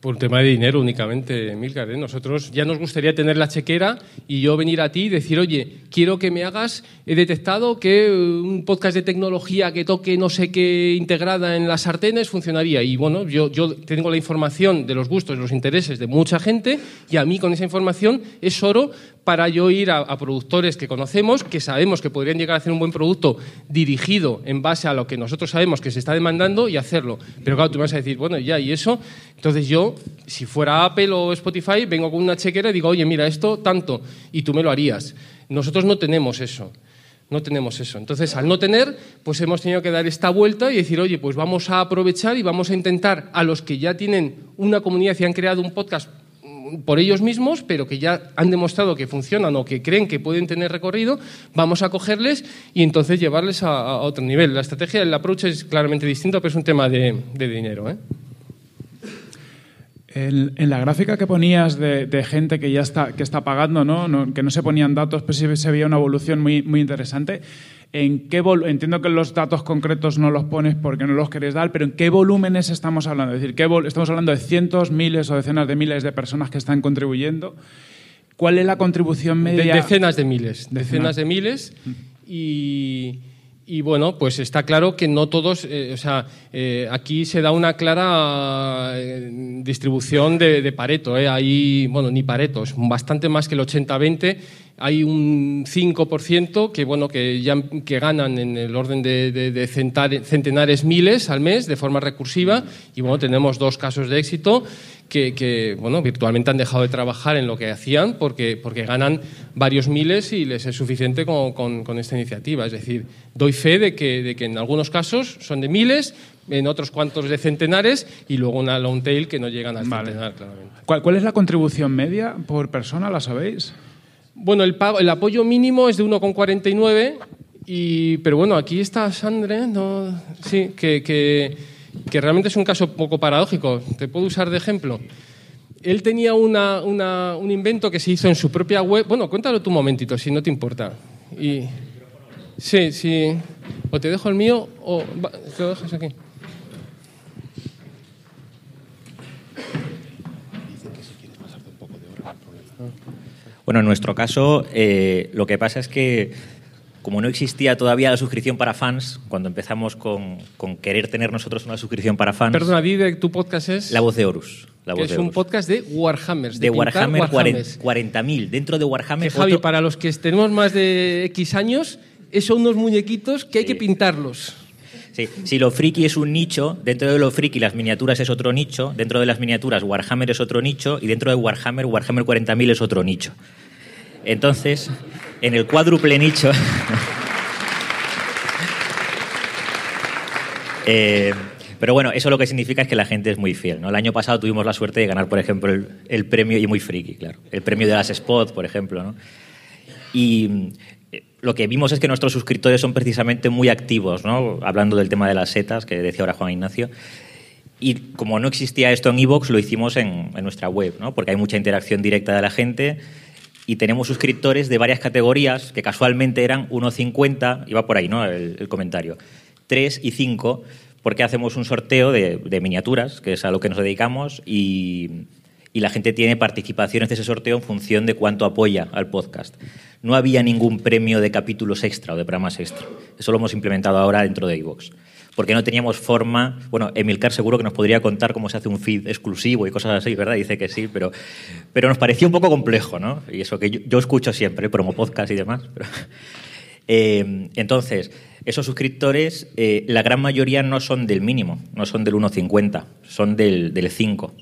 Por tema de dinero únicamente, Milcar. ¿eh? Nosotros ya nos gustaría tener la chequera y yo venir a ti y decir, oye, quiero que me hagas, he detectado que un podcast de tecnología que toque no sé qué integrada en las sartenes funcionaría. Y bueno, yo, yo tengo la información de los gustos, los intereses de mucha gente y a mí con esa información es oro para yo ir a, productores que conocemos, que sabemos que podrían llegar a hacer un buen producto dirigido en base a lo que nosotros sabemos que se está demandando y hacerlo. Pero claro, tú me vas a decir, bueno, ya, y eso. Entonces yo, si fuera Apple o Spotify, vengo con una chequera y digo, oye, mira, esto tanto, y tú me lo harías. Nosotros no tenemos eso. No tenemos eso. Entonces, al no tener, pues hemos tenido que dar esta vuelta y decir, oye, pues vamos a aprovechar y vamos a intentar a los que ya tienen una comunidad y han creado un podcast por ellos mismos, pero que ya han demostrado que funcionan o que creen que pueden tener recorrido, vamos a cogerles y entonces llevarles a, otro nivel. La estrategia, el approach es claramente distinto, pero es un tema de, dinero. ¿eh? En, la gráfica que ponías de, gente que ya está, que está pagando, ¿no? que no se ponían datos, pero sí se veía una evolución muy, muy interesante. ¿En qué Entiendo que los datos concretos no los pones porque no los quieres dar, pero ¿en qué volúmenes estamos hablando? Es decir, ¿qué estamos hablando de cientos, miles o decenas de miles de personas que están contribuyendo. ¿Cuál es la contribución media? decenas de miles, decenas de miles y y bueno, pues está claro que no todos, eh, o sea, eh, aquí se da una clara eh, distribución de, Pareto. Hay, bueno, ni Pareto, es bastante más que el 80-20. Hay un 5% que, bueno, que, ya, que ganan en el orden de, de, centenares miles al mes de forma recursiva. Y bueno, tenemos dos casos de éxito que, bueno, virtualmente han dejado de trabajar en lo que hacían porque, porque ganan varios miles y les es suficiente con, con, esta iniciativa. Es decir, doy fe de que, de que en algunos casos son de miles, en otros cuantos de centenares y luego una long tail que no llegan al centenar, claramente. ¿Cuál, ¿Cuál, es la contribución media por persona? ¿La sabéis? Bueno, el, pago, el apoyo mínimo es de 1,49, y, pero bueno, aquí está Sandre, ¿no? sí, que, que que realmente es un caso poco paradójico. Te puedo usar de ejemplo. Él tenía un invento que se hizo en su propia web. Bueno, cuéntalo tú un momentito, si no te importa. Y, sí, sí. O te dejo el mío o te lo dejas aquí. Bueno, en nuestro caso, eh, lo que pasa es que como no existía todavía la suscripción para fans, cuando empezamos con, querer tener nosotros una suscripción para fans... Perdona, de tu podcast es... La Voz de Horus. es un podcast de Warhammers. De, Warhammer, 40.000. Dentro de Warhammer... Javi, para los que tenemos más de X años, son unos muñequitos que hay que pintarlos. Sí. Si lo friki es un nicho, dentro de lo friki las miniaturas es otro nicho, dentro de las miniaturas Warhammer es otro nicho y dentro de Warhammer, Warhammer 40.000 es otro nicho. Entonces, en el cuádruple nicho. *laughs* Eh, pero bueno, eso lo que significa es que la gente es muy fiel. ¿no? El año pasado tuvimos la suerte de ganar, por ejemplo, el, premio, y muy friki, claro, el premio de las Spot, por ejemplo. ¿no? Y eh, lo que vimos es que nuestros suscriptores son precisamente muy activos, ¿no? hablando del tema de las setas, que decía ahora Juan Ignacio. Y como no existía esto en Evox, lo hicimos en, en nuestra web, ¿no? porque hay mucha interacción directa de la gente y tenemos suscriptores de varias categorías que casualmente eran 1,50, iba por ahí, ¿no? El, comentario. 3 y 5, porque hacemos un sorteo de, de, miniaturas, que es a lo que nos dedicamos, y, y la gente tiene participaciones de ese sorteo en función de cuánto apoya al podcast. No había ningún premio de capítulos extra o de programas extra. Eso lo hemos implementado ahora dentro de iVoox porque no teníamos forma. Bueno, Emilcar seguro que nos podría contar cómo se hace un feed exclusivo y cosas así, ¿verdad? Dice que sí, pero, pero nos parecía un poco complejo, ¿no? Y eso que yo, escucho siempre, promo podcast y demás. *laughs* Eh, entonces, esos suscriptores, eh, la gran mayoría no son del mínimo, no son del 1,50, son del, del 5.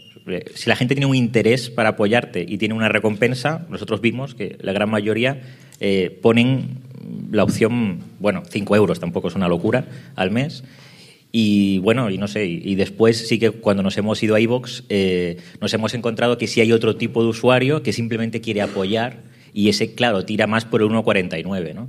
Si la gente tiene un interés para apoyarte y tiene una recompensa, nosotros vimos que la gran mayoría eh, ponen la opción, bueno, 5 euros tampoco es una locura al mes. Y bueno, y no sé, y después sí que cuando nos hemos ido a iVox eh, nos hemos encontrado que sí hay otro tipo de usuario que simplemente quiere apoyar y ese, claro, tira más por el 1,49, ¿no?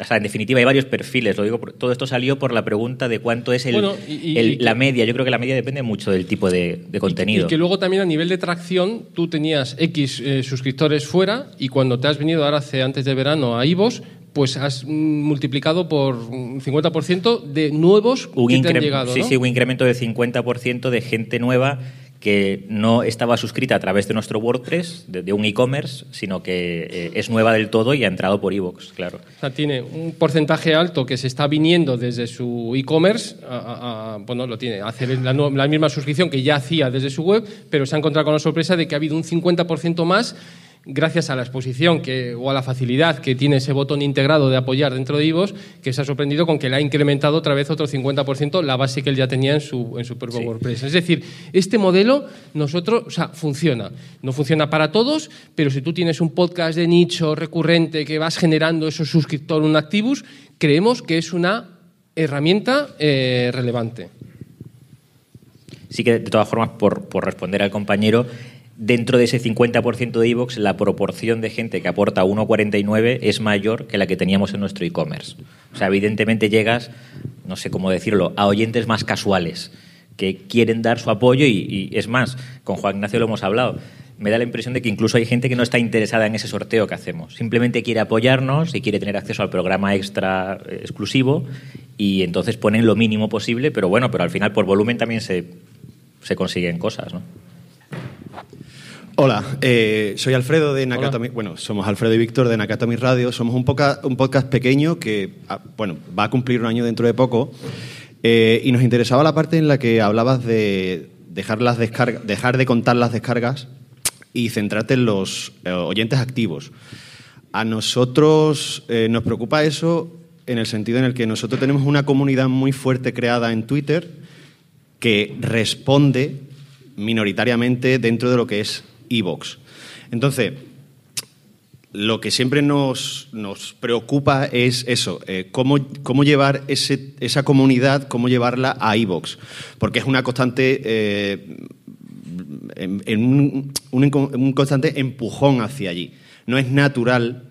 O sea, en definitiva hay varios perfiles. Lo digo, todo esto salió por la pregunta de cuánto es el, Bueno, y- y- el- y que- la media. Yo creo que la media depende mucho del tipo de, de contenido. Y que luego también a nivel de tracción, tú tenías X eh, suscriptores fuera y cuando te has venido ahora hace antes de verano a Ivos, pues has mm, multiplicado por un 50% de nuevos un que te han llegado. sí, ¿no? sí, un incremento de 50% de gente nueva que no estaba suscrita a través de nuestro WordPress, de, de un e-commerce, sino que eh, es nueva del todo y ha entrado por iVoox, claro. O sea, tiene un porcentaje alto que se está viniendo desde su e-commerce, a- a- a- bueno, lo tiene, hace la, la misma suscripción que ya hacía desde su web, pero se ha encontrado con la sorpresa de que ha habido un 50% más gracias a la exposición que, o a la facilidad que tiene ese botón integrado de apoyar dentro de Ivos, que se ha sorprendido con que le ha incrementado otra vez otro 50% la base que él ya tenía en su, en su propio Sí. WordPress. Es decir, este modelo nosotros, o sea, funciona. No funciona para todos, pero si tú tienes un podcast de nicho recurrente que vas generando esos suscriptores, un activus, creemos que es una herramienta eh, relevante. Sí que, de todas formas, por, por responder al compañero, dentro de ese 50% de iVoox, la proporción de gente que aporta 1,49 es mayor que la que teníamos en nuestro e-commerce. O sea, evidentemente llegas, no sé cómo decirlo, a oyentes más casuales que quieren dar su apoyo y, y es más, con Juan Ignacio lo hemos hablado. Me da la impresión de que incluso hay gente que no está interesada en ese sorteo que hacemos. Simplemente quiere apoyarnos y quiere tener acceso al programa extra eh, exclusivo y entonces ponen lo mínimo posible, pero bueno, pero al final por volumen también se, se consiguen cosas, ¿no? Hola, eh, soy Alfredo de Hola. Nakatomi. Bueno, somos Alfredo y Víctor de Nakatomi Radio. Somos un, poca- un podcast pequeño que, ah, bueno, va a cumplir un año dentro de poco. Eh, y nos interesaba la parte en la que hablabas de dejar, las dejar de contar las descargas y centrarte en los eh, oyentes activos. A nosotros nos preocupa eso en el sentido en el que nosotros tenemos una comunidad muy fuerte creada en Twitter que responde minoritariamente dentro de lo que es Evox. Entonces, lo que siempre nos, nos preocupa es eso, eh, cómo, cómo llevar ese- esa comunidad, cómo llevarla a Evox, porque es una constante, eh, en, un, un constante empujón hacia allí. No es natural,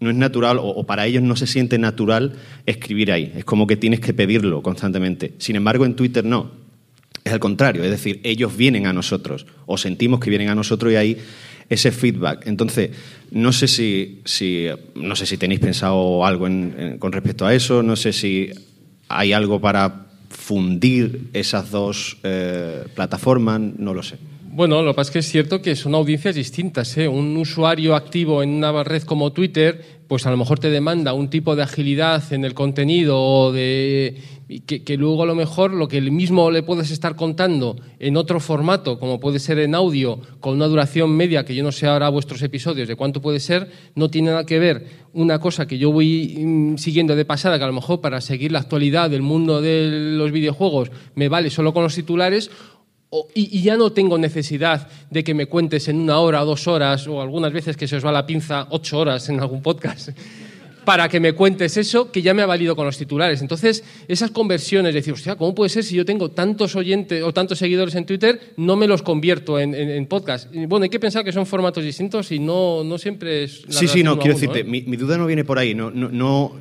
no es natural, o para ellos no se siente natural escribir ahí. Es como que tienes que pedirlo constantemente. Sin embargo, en Twitter no. Es al contrario, es decir, ellos vienen a nosotros, o sentimos que vienen a nosotros y hay ese feedback. Entonces, no sé si, no sé si tenéis pensado algo en- con respecto a eso, no sé si hay algo para fundir esas dos eh, plataformas, no lo sé. Bueno, lo que pasa es que es cierto que son audiencias distintas. ¿eh? Un usuario activo en una red como Twitter, pues a lo mejor te demanda un tipo de agilidad en el contenido o de que, que luego a lo mejor lo que el mismo le puedes estar contando en otro formato, como puede ser en audio, con una duración media, que yo no sé ahora vuestros episodios de cuánto puede ser, no tiene nada que ver una cosa que yo voy mm, siguiendo de pasada, que a lo mejor para seguir la actualidad del mundo de los videojuegos me vale solo con los titulares, o- y, y ya no tengo necesidad de que me cuentes en una hora o dos horas, o algunas veces que se os va la pinza ocho horas en algún podcast, *laughs* para que me cuentes eso que ya me ha valido con los titulares. Entonces, esas conversiones, decir, hostia, ¿cómo puede ser si yo tengo tantos oyentes o tantos seguidores en Twitter, no me los convierto en, en- en podcast? Y bueno, hay que pensar que son formatos distintos y no, no siempre es... la Sí, sí, no, quiero uno, decirte, ¿eh? mi, mi duda no viene por ahí, no, no, no,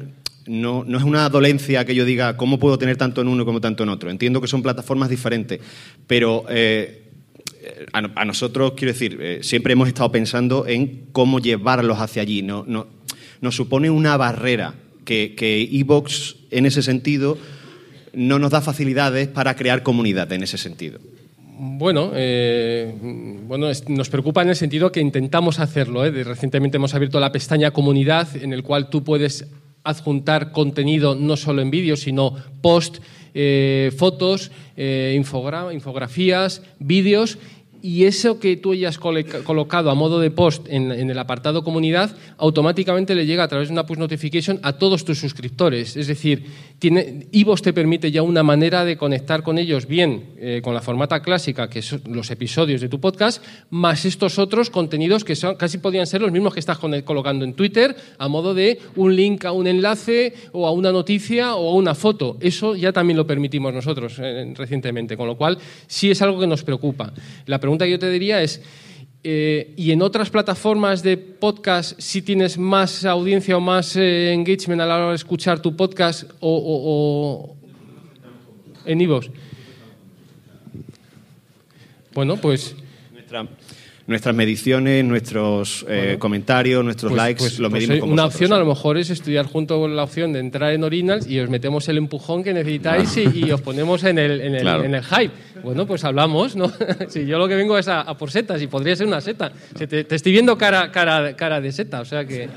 no, no es una dolencia que yo diga cómo puedo tener tanto en uno como tanto en otro. Entiendo que son plataformas diferentes, pero eh, a, nosotros, quiero decir, eh, siempre hemos estado pensando en cómo llevarlos hacia allí. No, no, nos supone una barrera que que Evox, en ese sentido, no nos da facilidades para crear comunidad en ese sentido. Bueno, eh, bueno, nos preocupa en el sentido que intentamos hacerlo. Recientemente hemos abierto la pestaña comunidad en el cual tú puedes adjuntar contenido no solo en vídeo, sino post, eh, fotos, eh, infogra- infografías, vídeos. Y eso que tú hayas colocado a modo de post en, el apartado comunidad, automáticamente le llega a través de una push notification a todos tus suscriptores. Es decir, tiene, te permite ya una manera de conectar con ellos bien eh, con la formata clásica, que son los episodios de tu podcast, más estos otros contenidos que son, casi podrían ser los mismos que estás colocando en Twitter, a modo de un link a un enlace o a una noticia o a una foto. Eso ya también lo permitimos nosotros eh, recientemente, con lo cual sí es algo que nos preocupa. Pregunta que yo te diría es, eh, ¿y en otras plataformas de podcast si tienes más audiencia o más eh, engagement a la hora de escuchar tu podcast o, en iVoox? Bueno, pues... nuestras mediciones, nuestros eh, comentarios, nuestros pues- likes, pues- lo pues, medimos con Una vosotros. opción a lo mejor es estudiar junto con la opción de entrar en Originals y os metemos el empujón que necesitáis y, y os ponemos en el, en, el, Claro. en el hype. Bueno, pues hablamos, ¿no? *laughs* si yo lo que vengo es a, a por setas y podría ser una seta. Te estoy viendo cara, cara, cara de seta, o sea que...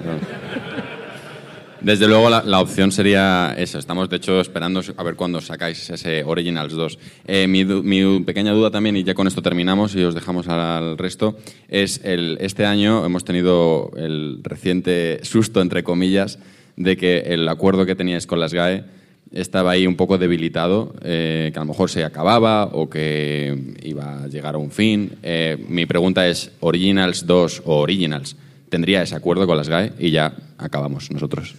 Desde luego la, opción sería esa. Estamos de hecho esperando a ver cuándo sacáis ese Originals 2. Eh, mi, mi pequeña duda también, y ya con esto terminamos y os dejamos al, al resto, es el, este año hemos tenido el reciente susto, entre comillas, de que el acuerdo que teníais con las GAE estaba ahí un poco debilitado, eh, que a lo mejor se acababa o que iba a llegar a un fin. Eh, mi pregunta es, ¿Originals 2 o Originals tendría ese acuerdo con las GAE? Y ya acabamos nosotros.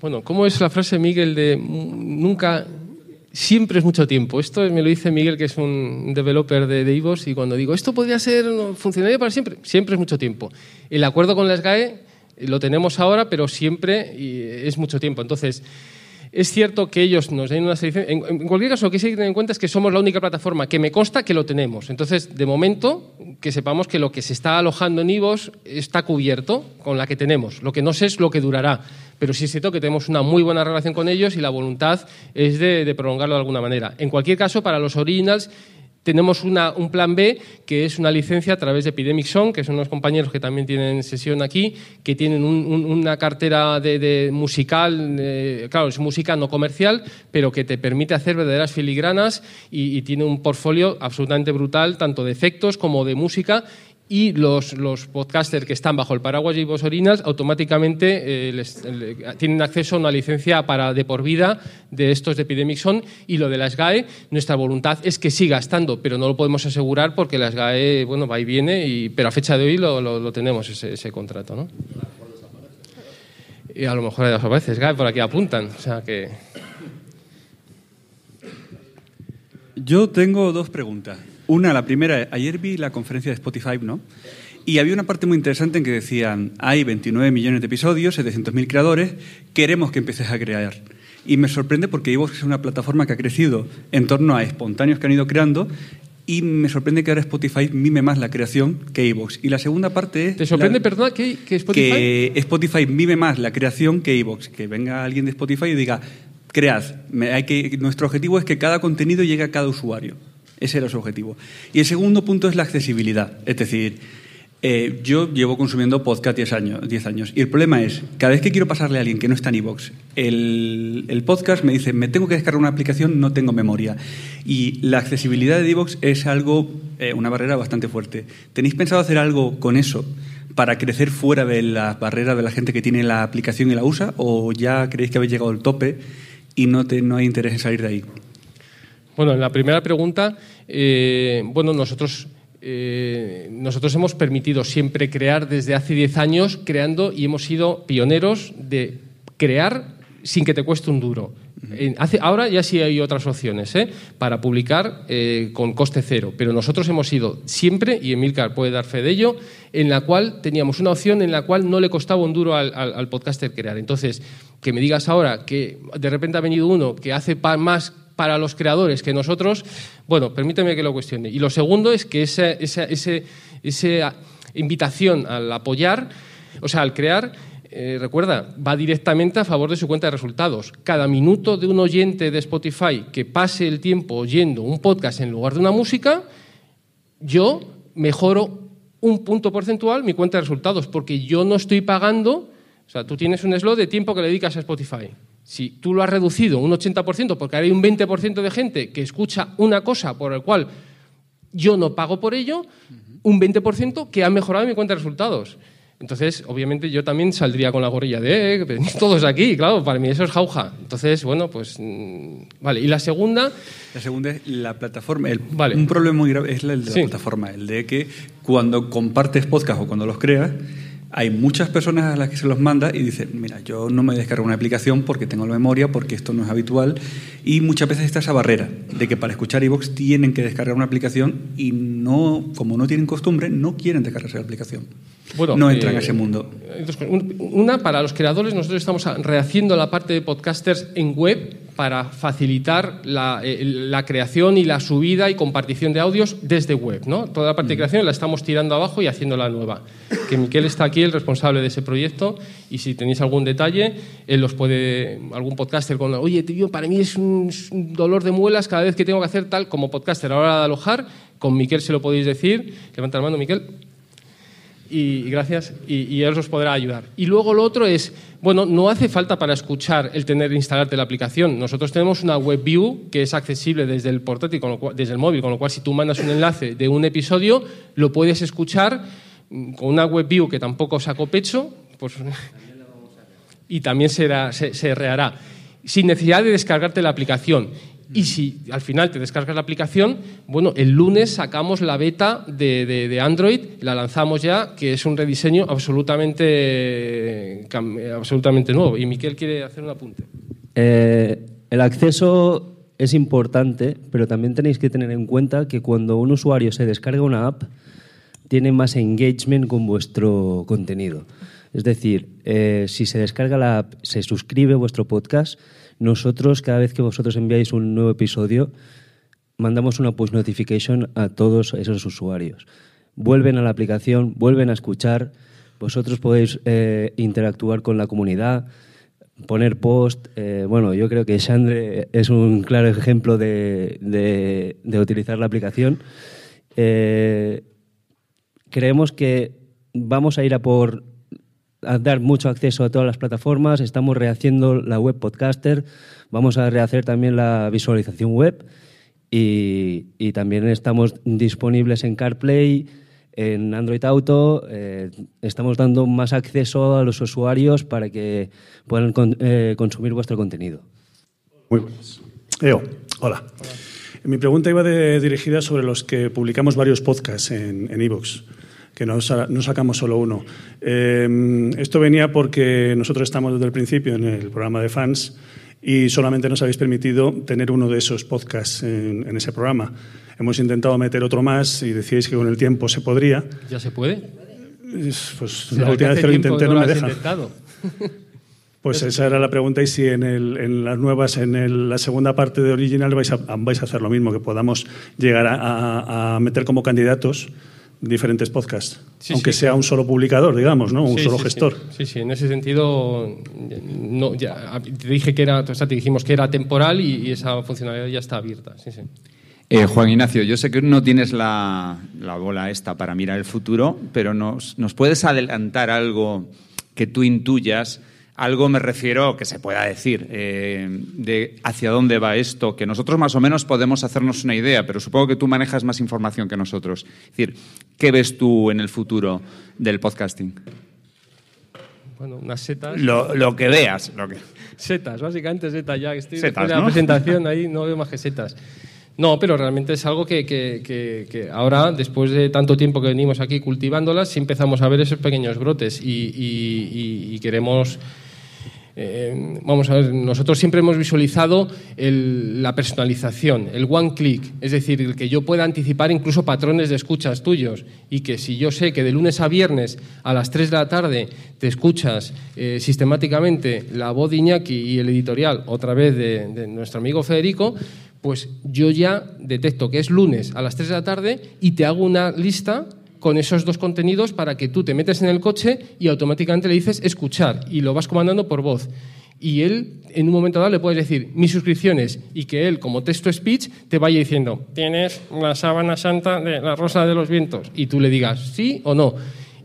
Bueno, ¿cómo es la frase, Miguel, de nunca, siempre es mucho tiempo? Esto me lo dice Miguel, que es un developer de, de iVoox, y cuando digo, esto podría ser, no, funcionaría para siempre, siempre es mucho tiempo. El acuerdo con la SGAE eh, lo tenemos ahora, pero siempre es mucho tiempo. Entonces, es cierto que ellos nos den una. En, en cualquier caso, lo que sí hay que tener en cuenta es que somos la única plataforma que me consta que lo tenemos. Entonces, de momento, que sepamos que lo que se está alojando en IVOS está cubierto con la que tenemos. Lo que no sé es lo que durará. Pero sí es cierto que tenemos una muy buena relación con ellos y la voluntad es de, de prolongarlo de alguna manera. En cualquier caso, para los originals tenemos una- un plan B, que es una licencia a través de Epidemic Song, que son unos compañeros que también tienen sesión aquí, que tienen un- un- una cartera de, musical, claro, es música no comercial, pero que te permite hacer verdaderas filigranas y, y tiene un portfolio absolutamente brutal, tanto de efectos como de música. Y los, los podcasters que están bajo el paraguas de Ivos Originals automáticamente eh, les- le- tienen acceso a una licencia para de por vida de estos de Epidemic Son y lo de la SGAE, nuestra voluntad es que siga estando, pero no lo podemos asegurar porque la SGAE bueno, va y viene, y, pero a fecha de hoy lo, lo- tenemos ese, ese contrato. ¿no? Y a lo mejor desaparece SGAE, por aquí apuntan. O sea que... Yo tengo dos preguntas. Una, la primera, ayer vi la conferencia de Spotify, ¿no? Y había una parte muy interesante en que decían, hay 29 millones de episodios, 700.000 creadores, queremos que empieces a crear. Y me sorprende porque Evox es una plataforma que ha crecido en torno a espontáneos que han ido creando y me sorprende que ahora Spotify mime más la creación que Evox. Y la segunda parte es... ¿Te sorprende, la- perdona, que, que Spotify... que Spotify mime más la creación que Evox. Que venga alguien de Spotify y diga, cread. Me- hay que, nuestro objetivo es que cada contenido llegue a cada usuario. Ese era su objetivo. Y el segundo punto es la accesibilidad. Es decir, eh, yo llevo consumiendo podcast 10 años, 10 años. Y el problema es, cada vez que quiero pasarle a alguien que no está en iVoox el, podcast me dice, me tengo que descargar una aplicación, no tengo memoria. Y la accesibilidad de iVoox es algo, eh, una barrera bastante fuerte. ¿Tenéis pensado hacer algo con eso? para crecer fuera de las barreras de la gente que tiene la aplicación y la usa? ¿O ya creéis que habéis llegado al tope y no, te, no hay interés en salir de ahí? Bueno, en la primera pregunta, eh, bueno, nosotros, eh, nosotros hemos permitido siempre crear desde hace 10 años, creando y hemos sido pioneros de crear sin que te cueste un duro. Hace- ahora ya sí hay otras opciones ¿eh? para publicar eh, con coste cero, pero nosotros hemos sido siempre, y Emilcar puede dar fe de ello, en la cual teníamos una opción en la cual no le costaba un duro al, al- al podcaster crear. Entonces, que me digas ahora que de repente ha venido uno que hace más para los creadores, que nosotros, bueno, permíteme que lo cuestione. Y lo segundo es que esa, invitación al apoyar, o sea, al crear, eh, recuerda, va directamente a favor de su cuenta de resultados. Cada minuto de un oyente de Spotify que pase el tiempo oyendo un podcast en lugar de una música, yo mejoro un punto porcentual mi cuenta de resultados, porque yo no estoy pagando, o sea, tú tienes un slot de tiempo que le dedicas a Spotify. Si tú lo has reducido un 80%, porque hay un 20% de gente que escucha una cosa por el cual yo no pago por ello, un 20% que ha mejorado mi cuenta de resultados. Entonces, obviamente, yo también saldría con la gorrilla de eh, todos aquí, claro, para mí eso es jauja. Entonces, bueno, pues mm, vale. Y la segunda, La segunda es la plataforma. El- Vale. Un problema muy grave es el de Sí. la plataforma, el de que cuando compartes podcast o cuando los creas, hay muchas personas a las que se los manda y dicen, mira, yo no me descargo una aplicación porque tengo la memoria, porque esto no es habitual. Y muchas veces está esa barrera de que para escuchar iVoox tienen que descargar una aplicación y no, como no tienen costumbre, no quieren descargarse la aplicación. Bueno, no entran eh, a ese mundo. Una, para los creadores, nosotros estamos rehaciendo la parte de podcasters en web para facilitar la, eh, la creación y la subida y compartición de audios desde web. ¿no? Toda la parte de creación la estamos tirando abajo y haciéndola nueva. Que Miquel está aquí, el responsable de ese proyecto, y si tenéis algún detalle, él los puede, algún podcaster con, oye, tío, para mí es un, es un dolor de muelas cada vez que tengo que hacer tal como podcaster a la hora de alojar, con Miquel se lo podéis decir. Levanta la mano, Miquel y gracias, y, y él os podrá ayudar. Y luego lo otro es, bueno, no hace falta para escuchar el tener instalarte la aplicación. Nosotros tenemos una web view que es accesible desde el portátil, desde el móvil, con lo cual si tú mandas un enlace de un episodio, lo puedes escuchar mm, con una web view que tampoco saco pecho, pues, *laughs* y también será, se, se rehará, sin necesidad de descargarte la aplicación. Y si al final te descargas la aplicación, bueno, el lunes sacamos la beta de, de- de Android, la lanzamos ya, que es un rediseño absolutamente, absolutamente nuevo. Y Miquel quiere hacer un apunte. Eh, el acceso es importante, pero también tenéis que tener en cuenta que cuando un usuario se descarga una app, tiene más engagement con vuestro contenido. Es decir, eh, si se descarga la app, se suscribe vuestro podcast, nosotros cada vez que vosotros enviáis un nuevo episodio, mandamos una push notification a todos esos usuarios. Vuelven a la aplicación, vuelven a escuchar, vosotros podéis eh, interactuar con la comunidad, poner post. eh, bueno, yo creo que Xandre es un claro ejemplo de, de- de utilizar la aplicación. Eh, creemos que vamos a ir a por a dar mucho acceso a todas las plataformas. Estamos rehaciendo la web podcaster, vamos a rehacer también la visualización web y, y también estamos disponibles en CarPlay, en Android Auto. eh, estamos dando más acceso a los usuarios para que puedan con- eh, consumir vuestro contenido. Muy buenas. Eo, hola. Mi pregunta iba de- dirigida sobre los que publicamos varios podcasts en en iVoox, que no, sa- no sacamos solo uno. Eh, esto venía porque nosotros estamos desde el principio en el programa de fans y solamente nos habéis permitido tener uno de esos podcasts en, en ese programa. Hemos intentado meter otro más y decíais que con el tiempo se podría. ¿Ya se puede? Es- Pues ¿Será la última vez que lo intenté no no me deja. intentado? *laughs* Pues esa era la pregunta y si en, el- en las nuevas, en el- la segunda parte de Original vais a, vais a hacer lo mismo, que podamos llegar a, a- a meter como candidatos diferentes podcasts, Sí, aunque sí. sea un solo publicador, digamos, ¿no? Un Sí, solo sí, gestor. Sí. sí, sí, en ese sentido, no, ya, te dije que era, o sea, te dijimos que era temporal y, y esa funcionalidad ya está abierta. Sí, sí. Eh, Juan Ignacio, yo sé que no tienes la, la bola esta para mirar el futuro, pero nos, ¿nos puedes adelantar algo que tú intuyas? Algo me refiero que se pueda decir, eh, de hacia dónde va esto, que nosotros más o menos podemos hacernos una idea, pero supongo que tú manejas más información que nosotros. Es decir, ¿qué ves tú en el futuro del podcasting? Bueno, unas setas. Lo, lo que veas. Lo que... Setas, básicamente setas ya. Estoy Setas, de la ¿no? presentación ahí, no veo más que setas. No, pero realmente es algo que, que- que- que ahora, después de tanto tiempo que venimos aquí cultivándolas, sí empezamos a ver esos pequeños brotes y, y- y- y queremos... eh, vamos a ver, nosotros siempre hemos visualizado el- la personalización, el one click, es decir, el que yo pueda anticipar incluso patrones de escuchas tuyos y que si yo sé que de lunes a viernes a las 3 de la tarde te escuchas eh, sistemáticamente la voz de Iñaki y el editorial otra vez de, de nuestro amigo Federico, pues yo ya detecto que es lunes a las 3 de la tarde y te hago una lista con esos dos contenidos para que tú te metes en el coche y automáticamente le dices escuchar y lo vas comandando por voz. Y él, en un momento dado, le puedes decir mis suscripciones y que él, como texto speech, te vaya diciendo tienes la sábana santa de la rosa de los vientos y tú le digas sí o no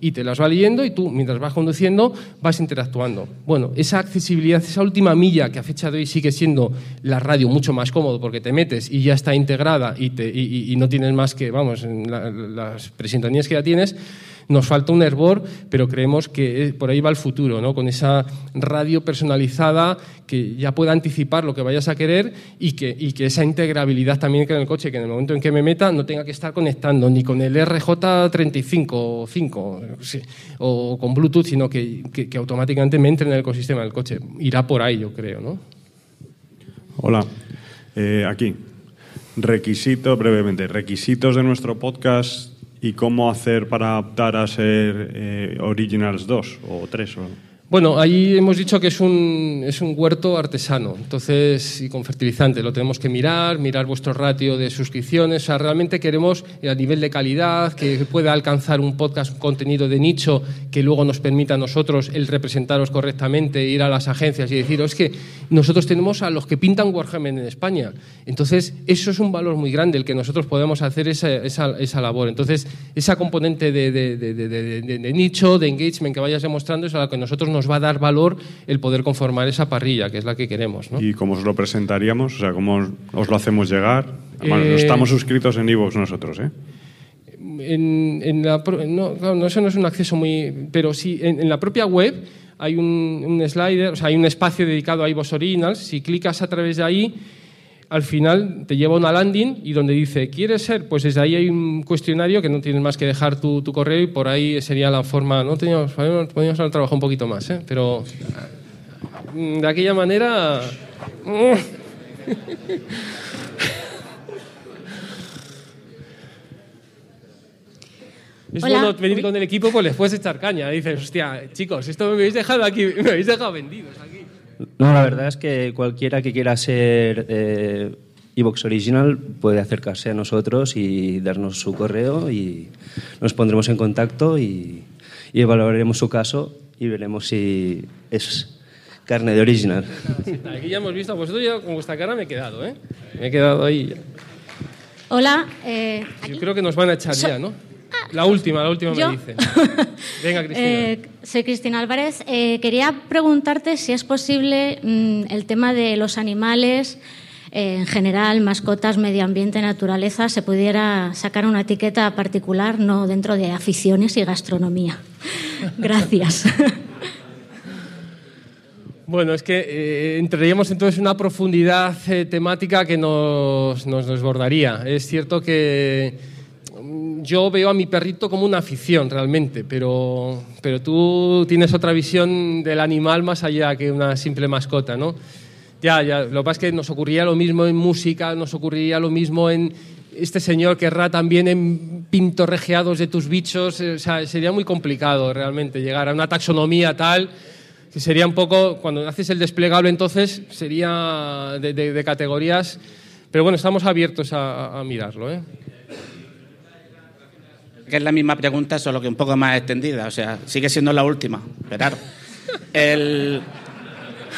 y te las va leyendo y tú, mientras vas conduciendo, vas interactuando. Bueno, esa accesibilidad, esa última milla que a fecha de hoy sigue siendo la radio mucho más cómodo porque te metes y ya está integrada y, te, y, y no tienes más que, vamos, las presintonías que ya tienes, nos falta un hervor, pero creemos que por ahí va el futuro, ¿no? con esa radio personalizada que ya pueda anticipar lo que vayas a querer y que, y que esa integrabilidad también que en el coche, que en el momento en que me meta no tenga que estar conectando ni con el RJ35 o 5 sí, o con Bluetooth, sino que, que, que, automáticamente me entre en el ecosistema del coche. Irá por ahí, yo creo. ¿no? Hola, eh, aquí. Requisito, brevemente, requisitos de nuestro podcast y cómo hacer para adaptar a ser eh, Originals 2 o 3. O... Bueno, ahí hemos dicho que es un, es un huerto artesano, entonces, y con fertilizante. Lo tenemos que mirar, mirar vuestro ratio de suscripciones. O sea, realmente queremos, eh, a nivel de calidad, que pueda alcanzar un podcast, un contenido de nicho que luego nos permita a nosotros el representaros correctamente, ir a las agencias y decir, es que nosotros tenemos a los que pintan Warhammer en España. Entonces, eso es un valor muy grande, el que nosotros podemos hacer esa, esa, esa labor. Entonces, esa componente de, de, de, de, nicho, de engagement que vayas demostrando es a la que nosotros nos va a dar valor el poder conformar esa parrilla, que es la que queremos. ¿no? ¿Y cómo os lo presentaríamos? O sea, ¿cómo os lo hacemos llegar? Bueno, eh... estamos suscritos en iVoox nosotros, ¿eh? En, en la, no, eso no es un acceso muy... Pero sí, en, en la propia web hay un, un, slider, o sea, hay un espacio dedicado a iVoox Originals. Si clicas a través de ahí, al final te lleva a una landing y donde dice, ¿quieres ser? Pues desde ahí hay un cuestionario que no tienes más que dejar tu, tu correo y por ahí sería la forma. No teníamos, podríamos haber trabajado un poquito más, ¿eh? pero de aquella manera. *laughs* Es Hola. bueno venir con el equipo, pues les puedes echar caña. Dices, hostia, chicos, esto me habéis dejado aquí, *laughs* me habéis dejado vendidos aquí. No, la verdad es que cualquiera que quiera ser eh, Evox Original puede acercarse a nosotros y darnos su correo y nos pondremos en contacto y, y evaluaremos su caso y veremos si es carne de original. Aquí ya hemos visto, vosotros ya con vuestra cara me he quedado, ¿eh? Me he quedado ahí. Hola. Eh, Yo creo que nos van a echar So- ya, ¿no? La última, la última ¿Yo? me dicen. *laughs* Venga, *laughs* Cristina. Eh, soy Cristina Álvarez. Eh, quería preguntarte si es posible mm, el tema de los animales, eh, en general, mascotas, medio ambiente, naturaleza, se pudiera sacar una etiqueta particular, no dentro de aficiones y gastronomía. *laughs* Gracias. Bueno, es que eh, entraríamos entonces en una profundidad eh, temática que nos, nos desbordaría. Es cierto que yo veo a mi perrito como una afición realmente, pero, pero tú tienes otra visión del animal más allá que una simple mascota, ¿no? Ya, ya, lo que pasa es que nos ocurría lo mismo en música, nos ocurriría lo mismo en este señor querrá también en pintorrejeados de tus bichos, eh, o sea, sería muy complicado realmente llegar a una taxonomía tal que sería un poco, cuando haces el desplegable entonces, sería de categorías, pero bueno, estamos abiertos a, a mirarlo. ¿eh? Que es la misma pregunta, solo que un poco más extendida. O sea, sigue siendo la última, Gerardo. El,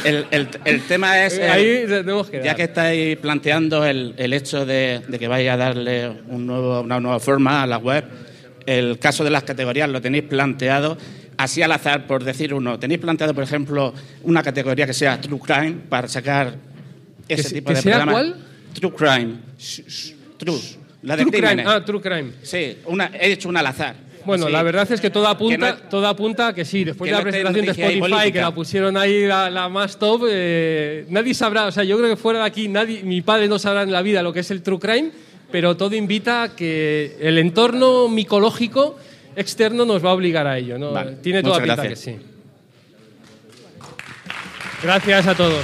el, el- el tema es, el- Ahí tenemos que ya que estáis planteando el, el hecho de, de que vaya a darle un nuevo- una nueva forma a la web, el caso de las categorías lo tenéis planteado así al azar, por decir uno. ¿Tenéis planteado, por ejemplo, una categoría que sea True Crime para sacar ese se- tipo de sea programas? cuál? True Crime. True. La de True crime. Ah, True Crime. Sí, una, he hecho una al azar. Bueno, Sí. la verdad es que todo apunta, Que todo apunta a que sí. Después que de la no presentación de Spotify, que la pusieron ahí la, la más top, eh, nadie sabrá, o sea, yo creo que fuera de aquí, nadie, mi padre no sabrá en la vida lo que es el true crime, pero todo invita a que el entorno micológico externo nos va a obligar a ello. ¿no? Vale, Tiene toda muchas pinta gracias. que sí. Gracias a todos.